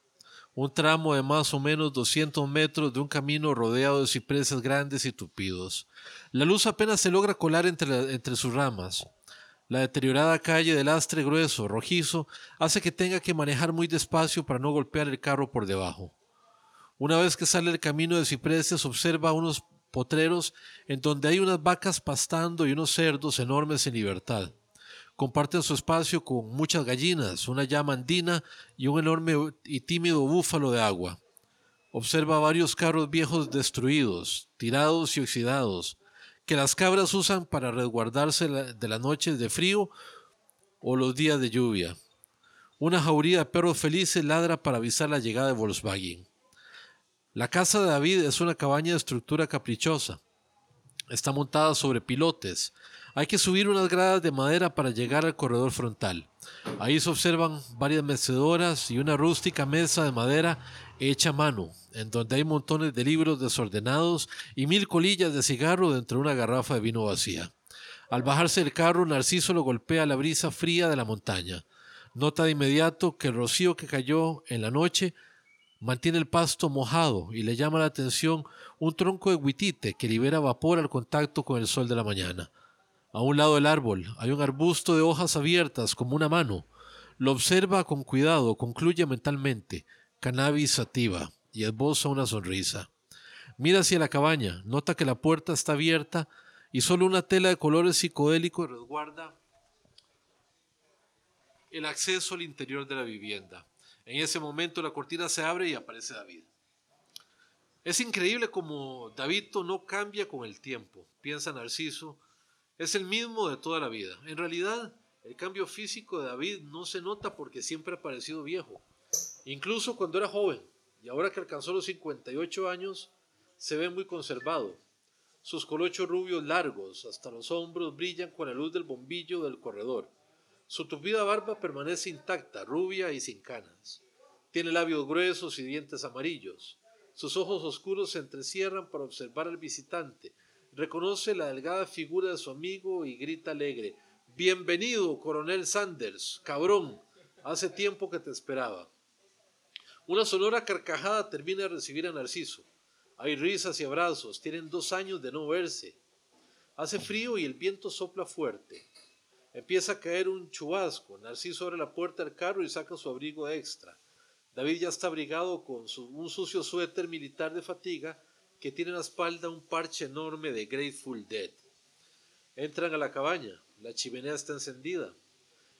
Un tramo de más o menos 200 metros de un camino rodeado de cipreses grandes y tupidos. La luz apenas se logra colar entre, entre sus ramas. La deteriorada calle de lastre grueso, rojizo, hace que tenga que manejar muy despacio para no golpear el carro por debajo. Una vez que sale el camino de cipreses, observa unos potreros en donde hay unas vacas pastando y unos cerdos enormes en libertad. Comparten su espacio con muchas gallinas, una llama andina y un enorme y tímido búfalo de agua. Observa varios carros viejos destruidos, tirados y oxidados, que las cabras usan para resguardarse de las noches de frío o los días de lluvia. Una jauría de perros felices ladra para avisar la llegada de Volkswagen. La casa de David es una cabaña de estructura caprichosa. Está montada sobre pilotes. Hay que subir unas gradas de madera para llegar al corredor frontal. Ahí se observan varias mecedoras y una rústica mesa de madera hecha mano, en donde hay montones de libros desordenados y mil colillas de cigarro dentro de una garrafa de vino vacía. Al bajarse del carro, Narciso lo golpea la brisa fría de la montaña. Nota de inmediato que el rocío que cayó en la noche Mantiene el pasto mojado y le llama la atención un tronco de huitite que libera vapor al contacto con el sol de la mañana. A un lado del árbol hay un arbusto de hojas abiertas como una mano. Lo observa con cuidado, concluye mentalmente, cannabis sativa, y esboza una sonrisa. Mira hacia la cabaña, nota que la puerta está abierta y solo una tela de colores psicodélicos resguarda el acceso al interior de la vivienda. En ese momento la cortina se abre y aparece David. Es increíble como David no cambia con el tiempo, piensa Narciso. Es el mismo de toda la vida. En realidad, el cambio físico de David no se nota porque siempre ha parecido viejo. Incluso cuando era joven y ahora que alcanzó los 58 años, se ve muy conservado. Sus colochos rubios largos hasta los hombros brillan con la luz del bombillo del corredor. Su tupida barba permanece intacta, rubia y sin canas. Tiene labios gruesos y dientes amarillos. Sus ojos oscuros se entrecierran para observar al visitante. Reconoce la delgada figura de su amigo y grita alegre. Bienvenido, coronel Sanders. Cabrón. Hace tiempo que te esperaba. Una sonora carcajada termina de recibir a Narciso. Hay risas y abrazos. Tienen dos años de no verse. Hace frío y el viento sopla fuerte. Empieza a caer un chubasco. Narciso abre la puerta del carro y saca su abrigo extra. David ya está abrigado con un sucio suéter militar de fatiga que tiene en la espalda un parche enorme de Grateful Dead. Entran a la cabaña. La chimenea está encendida.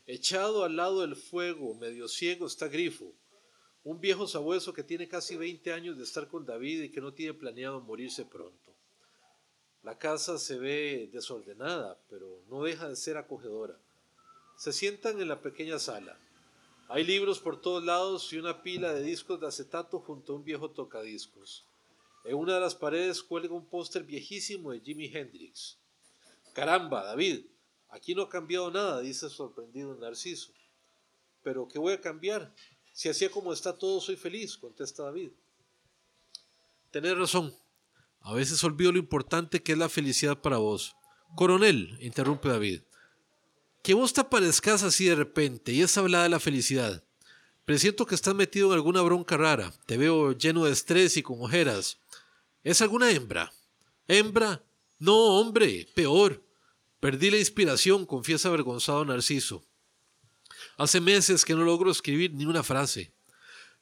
Echado al lado del fuego, medio ciego, está Grifo, un viejo sabueso que tiene casi 20 años de estar con David y que no tiene planeado morirse pronto. La casa se ve desordenada, pero no deja de ser acogedora. Se sientan en la pequeña sala. Hay libros por todos lados y una pila de discos de acetato junto a un viejo tocadiscos. En una de las paredes cuelga un póster viejísimo de Jimi Hendrix. Caramba, David, aquí no ha cambiado nada, dice sorprendido Narciso. Pero ¿qué voy a cambiar? Si así como está todo, soy feliz, contesta David. Tenés razón. A veces olvido lo importante que es la felicidad para vos. Coronel, interrumpe David. Que vos te aparezcas así de repente y es hablada de la felicidad. Presiento que estás metido en alguna bronca rara. Te veo lleno de estrés y con ojeras. ¿Es alguna hembra? ¿Hembra? No, hombre, peor. Perdí la inspiración, confiesa avergonzado Narciso. Hace meses que no logro escribir ni una frase.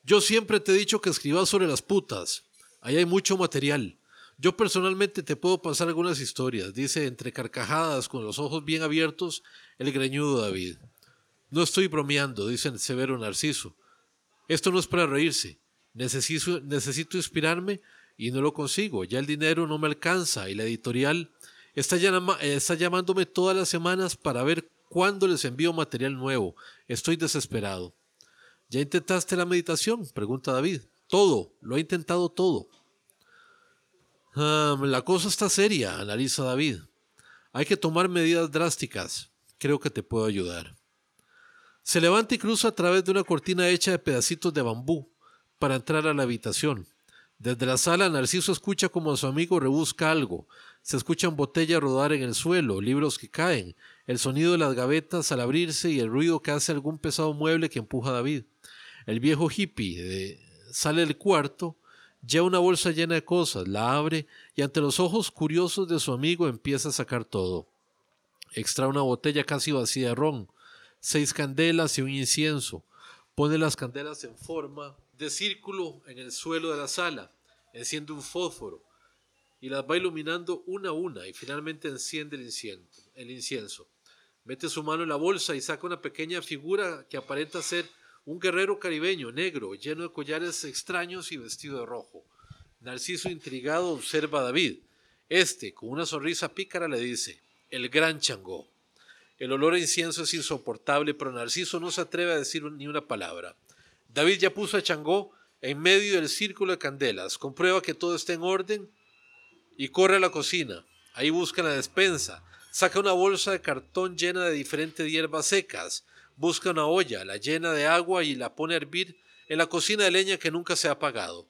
Yo siempre te he dicho que escribas sobre las putas. Ahí hay mucho material. Yo personalmente te puedo pasar algunas historias, dice entre carcajadas, con los ojos bien abiertos, el greñudo David. No estoy bromeando, dice el severo Narciso. Esto no es para reírse. Necesito, inspirarme y no lo consigo. Ya el dinero no me alcanza y la editorial está, está llamándome todas las semanas para ver ¿Cuándo les envío material nuevo? Estoy desesperado. ¿Ya intentaste la meditación? pregunta David. Todo, lo he intentado todo. Ah, la cosa está seria, analiza David. Hay que tomar medidas drásticas. Creo que te puedo ayudar. Se levanta y cruza a través de una cortina hecha de pedacitos de bambú para entrar a la habitación. Desde la sala, Narciso escucha como su amigo rebusca algo. Se escuchan botellas rodar en el suelo, libros que caen, el sonido de las gavetas al abrirse y el ruido que hace algún pesado mueble que empuja a David. El viejo hippie sale del cuarto, lleva una bolsa llena de cosas, la abre y ante los ojos curiosos de su amigo empieza a sacar todo. Extrae una botella casi vacía de ron, seis candelas y un incienso. Pone las candelas en forma de círculo en el suelo de la sala. Enciende un fósforo y las va iluminando una a una y finalmente enciende el incienso. Mete su mano en la bolsa y saca una pequeña figura que aparenta ser un guerrero caribeño, negro, lleno de collares extraños y vestido de rojo. Narciso intrigado observa a David. Este, con una sonrisa pícara, le dice, el gran Changó. El olor a incienso es insoportable, pero Narciso no se atreve a decir ni una palabra. David ya puso a Changó en medio del círculo de candelas, comprueba que todo está en orden y corre a la cocina. Ahí busca la despensa, Saca una bolsa de cartón llena de diferentes hierbas secas, busca una olla, la llena de agua y la pone a hervir en la cocina de leña que nunca se ha apagado.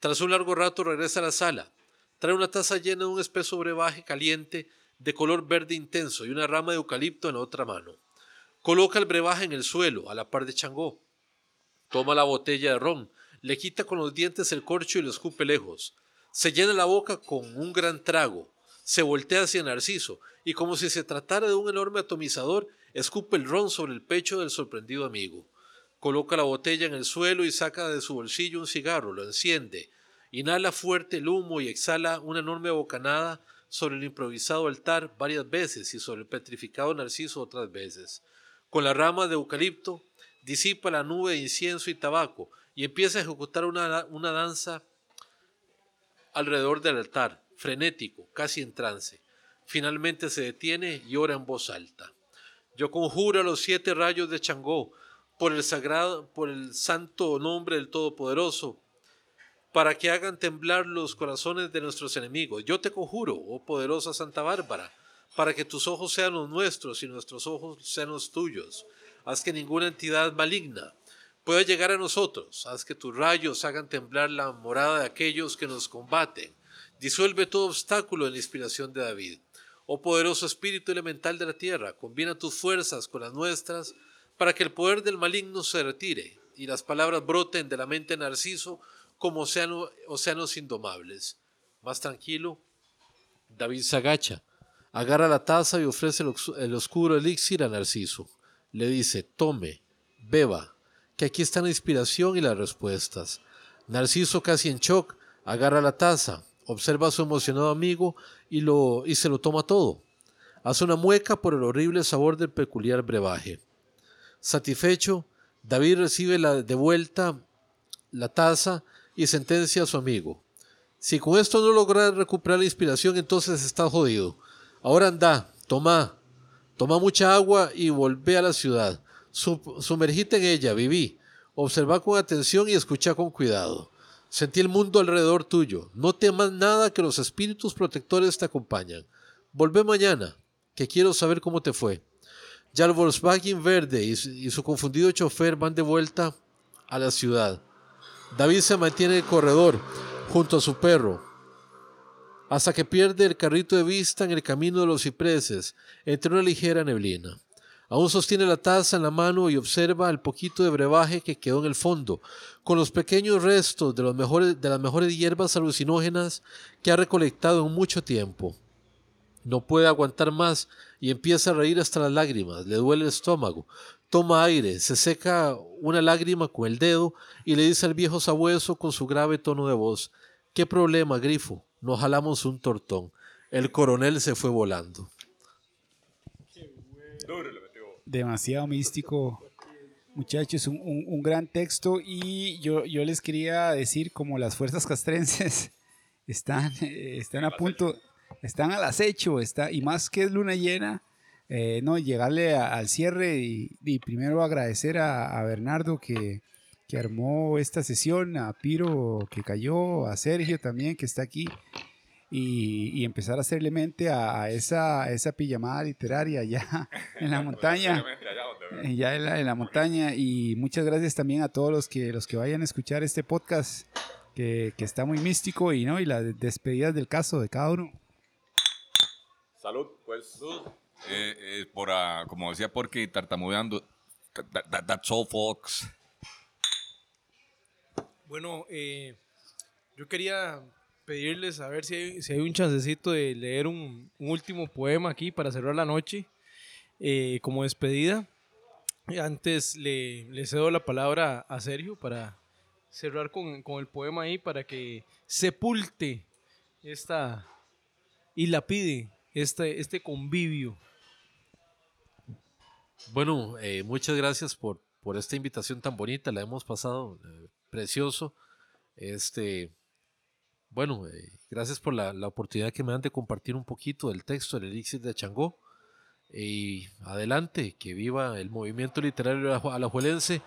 Tras un largo rato regresa a la sala. Trae una taza llena de un espeso brebaje caliente de color verde intenso y una rama de eucalipto en la otra mano. Coloca el brebaje en el suelo, a la par de Changó. Toma la botella de ron, le quita con los dientes el corcho y lo escupe lejos. Se llena la boca con un gran trago, se voltea hacia Narciso y como si se tratara de un enorme atomizador, escupe el ron sobre el pecho del sorprendido amigo. Coloca la botella en el suelo y saca de su bolsillo un cigarro, lo enciende, inhala fuerte el humo y exhala una enorme bocanada sobre el improvisado altar varias veces y sobre el petrificado narciso otras veces. Con la rama de eucalipto disipa la nube de incienso y tabaco y empieza a ejecutar una, una danza alrededor del altar, frenético, casi en trance. Finalmente se detiene y ora en voz alta. Yo conjuro a los siete rayos de Changó por el sagrado, por el santo nombre del Todopoderoso, para que hagan temblar los corazones de nuestros enemigos. Yo te conjuro, oh poderosa Santa Bárbara, para que tus ojos sean los nuestros y nuestros ojos sean los tuyos. Haz que ninguna entidad maligna pueda llegar a nosotros. Haz que tus rayos hagan temblar la morada de aquellos que nos combaten. Disuelve todo obstáculo en la inspiración de David. Oh poderoso espíritu elemental de la tierra, combina tus fuerzas con las nuestras para que el poder del maligno se retire y las palabras broten de la mente Narciso como océanos indomables. Más tranquilo, David se agacha, agarra la taza y ofrece el oscuro elixir a Narciso. Le dice, tome, beba, que aquí está la inspiración y las respuestas. Narciso, casi en shock, agarra la taza, observa a su emocionado amigo y, lo, y se lo toma todo. Hace una mueca por el horrible sabor del peculiar brebaje. Satisfecho, David recibe la, de vuelta la taza y sentencia a su amigo. Si con esto no logras recuperar la inspiración, entonces estás jodido. Ahora anda, toma, toma mucha agua y volvé a la ciudad. sumergite en ella, viví. Observa con atención y escucha con cuidado. Sentí el mundo alrededor tuyo. No temas nada que los espíritus protectores te acompañan. Volvé mañana, que quiero saber cómo te fue. Ya el Volkswagen verde y su, confundido chofer van de vuelta a la ciudad. David se mantiene en el corredor junto a su perro, hasta que pierde el carrito de vista en el camino de los cipreses, entre una ligera neblina. Aún sostiene la taza en la mano y observa el poquito de brebaje que quedó en el fondo, con los pequeños restos de, los mejores, de las mejores hierbas alucinógenas que ha recolectado en mucho tiempo. No puede aguantar más y empieza a reír hasta las lágrimas. Le duele el estómago. Toma aire, se seca una lágrima con el dedo y le dice al viejo sabueso con su grave tono de voz: ¿Qué problema, Grifo? Nos jalamos un tortón. El coronel se fue volando. Demasiado místico, muchachos, un, un, gran texto y yo, yo les quería decir como las fuerzas castrenses están, eh, están a punto, están al acecho, está, y más que es luna llena, eh, no, llegarle al cierre y, primero agradecer a, Bernardo que, que, armó esta sesión, a Piro que cayó, a Sergio también que está aquí, y, empezar a hacerle mente a, esa, esa pijamada literaria allá en la montaña. ya en la, en la, montaña, y muchas gracias también a todos los que, los que vayan a escuchar este podcast. Que, que está muy místico y no y las despedidas del caso de cada uno. Salud, pues. Eh, eh, por, uh, como decía Porque, tartamudeando. That, that's all, folks. Bueno, eh, yo quería pedirles a ver si hay, si hay un chancecito de leer un, último poema aquí para cerrar la noche eh, como despedida. Antes le, le, cedo la palabra a Sergio para cerrar con, con el poema ahí para que sepulte esta y la pide este, este convivio. Bueno, eh, muchas gracias por, por esta invitación tan bonita, la hemos pasado eh, precioso. Este, bueno, eh, gracias por la, la, oportunidad que me dan de compartir un poquito del texto del Elixir de Changó. Y adelante, que viva el movimiento literario alajuelense,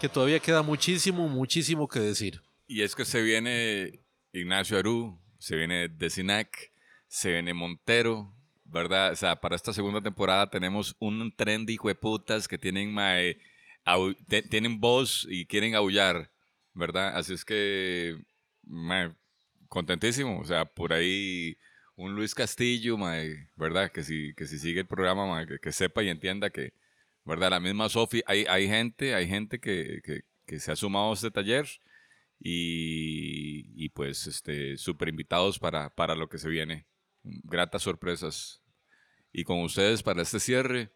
que todavía queda muchísimo, muchísimo que decir. Y es que se viene Ignacio Aru, se viene Decinac, se viene Montero, ¿verdad? O sea, para esta segunda temporada tenemos un tren de hijueputas que tienen, tienen voz y quieren aullar, ¿verdad? Así es que, contentísimo. O sea, por ahí un Luis Castillo, ¿verdad? Que si, que si sigue el programa, que, sepa y entienda que, ¿verdad? La misma Sofi, hay, hay gente, hay gente que, que, que se ha sumado a este taller y, y pues este invitados para, para lo que se viene. Gratas sorpresas. Y con ustedes para este cierre.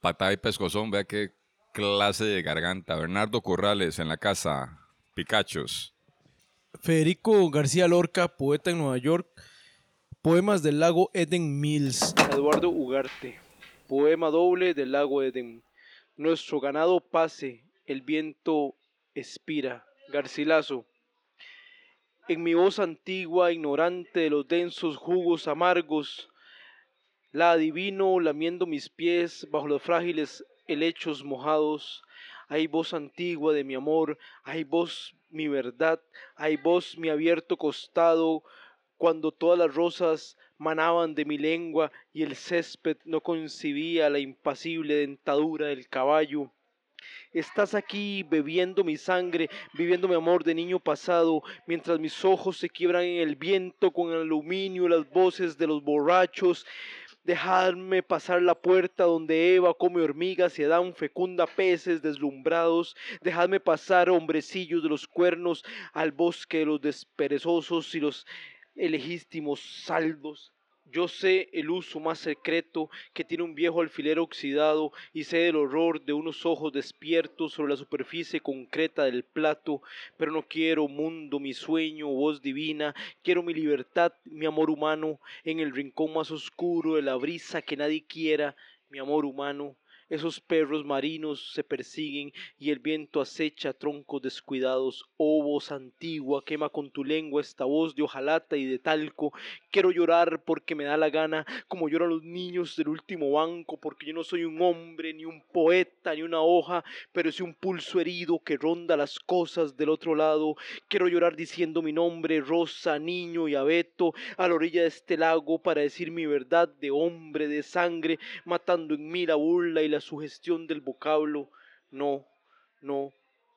Patá y pescozón, vea qué clase de garganta. Bernardo Corrales en la casa. Picachos. Federico García Lorca, poeta en Nueva York. Poemas del lago Eden Mills. Eduardo Ugarte. Poema doble del lago Eden. Nuestro ganado pase, el viento expira. Garcilaso. En mi voz antigua, ignorante de los densos jugos amargos, la adivino lamiendo mis pies bajo los frágiles helechos mojados. Hay voz antigua de mi amor, hay voz mi verdad, hay voz mi abierto costado, cuando todas las rosas manaban de mi lengua y el césped no concibía la impasible dentadura del caballo. Estás aquí bebiendo mi sangre, viviendo mi amor de niño pasado, mientras mis ojos se quiebran en el viento con el aluminio, las voces de los borrachos. Dejadme pasar la puerta donde Eva come hormigas y Adán fecunda peces deslumbrados. Dejadme pasar, hombrecillos de los cuernos, al bosque de los desperezosos y los legítimos saldos. Yo sé el uso más secreto que tiene un viejo alfiler oxidado y sé el horror de unos ojos despiertos sobre la superficie concreta del plato, pero no quiero mundo, mi sueño, voz divina, quiero mi libertad, mi amor humano, en el rincón más oscuro de la brisa que nadie quiera, mi amor humano, esos perros marinos se persiguen y el viento acecha troncos descuidados. Oh voz antigua, quema con tu lengua esta voz de hojalata y de talco. Quiero llorar porque me da la gana, como lloran los niños del último banco, porque yo no soy un hombre, ni un poeta, ni una hoja, pero soy un pulso herido que ronda las cosas del otro lado. Quiero llorar diciendo mi nombre, Rosa, niño y abeto, a la orilla de este lago para decir mi verdad de hombre, de sangre, matando en mí la burla y la sugestión del vocablo. No, no,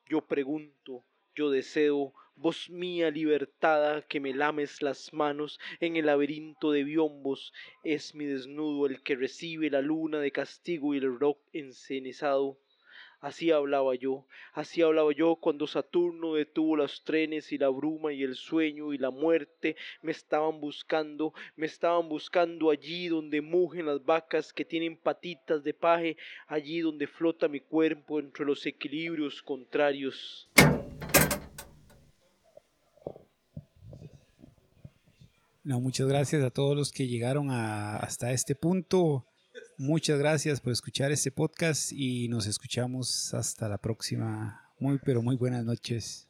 yo pregunto, yo deseo, voz mía libertada que me lames las manos en el laberinto de biombos, es mi desnudo el que recibe la luna de castigo y el rock encenizado. Así hablaba yo, así hablaba yo cuando Saturno detuvo los trenes y la bruma y el sueño y la muerte me estaban buscando, me estaban buscando allí donde mugen las vacas que tienen patitas de paje, allí donde flota mi cuerpo entre los equilibrios contrarios. No, muchas gracias a todos los que llegaron hasta este punto. Muchas gracias por escuchar este podcast y nos escuchamos hasta la próxima. Muy, pero muy buenas noches.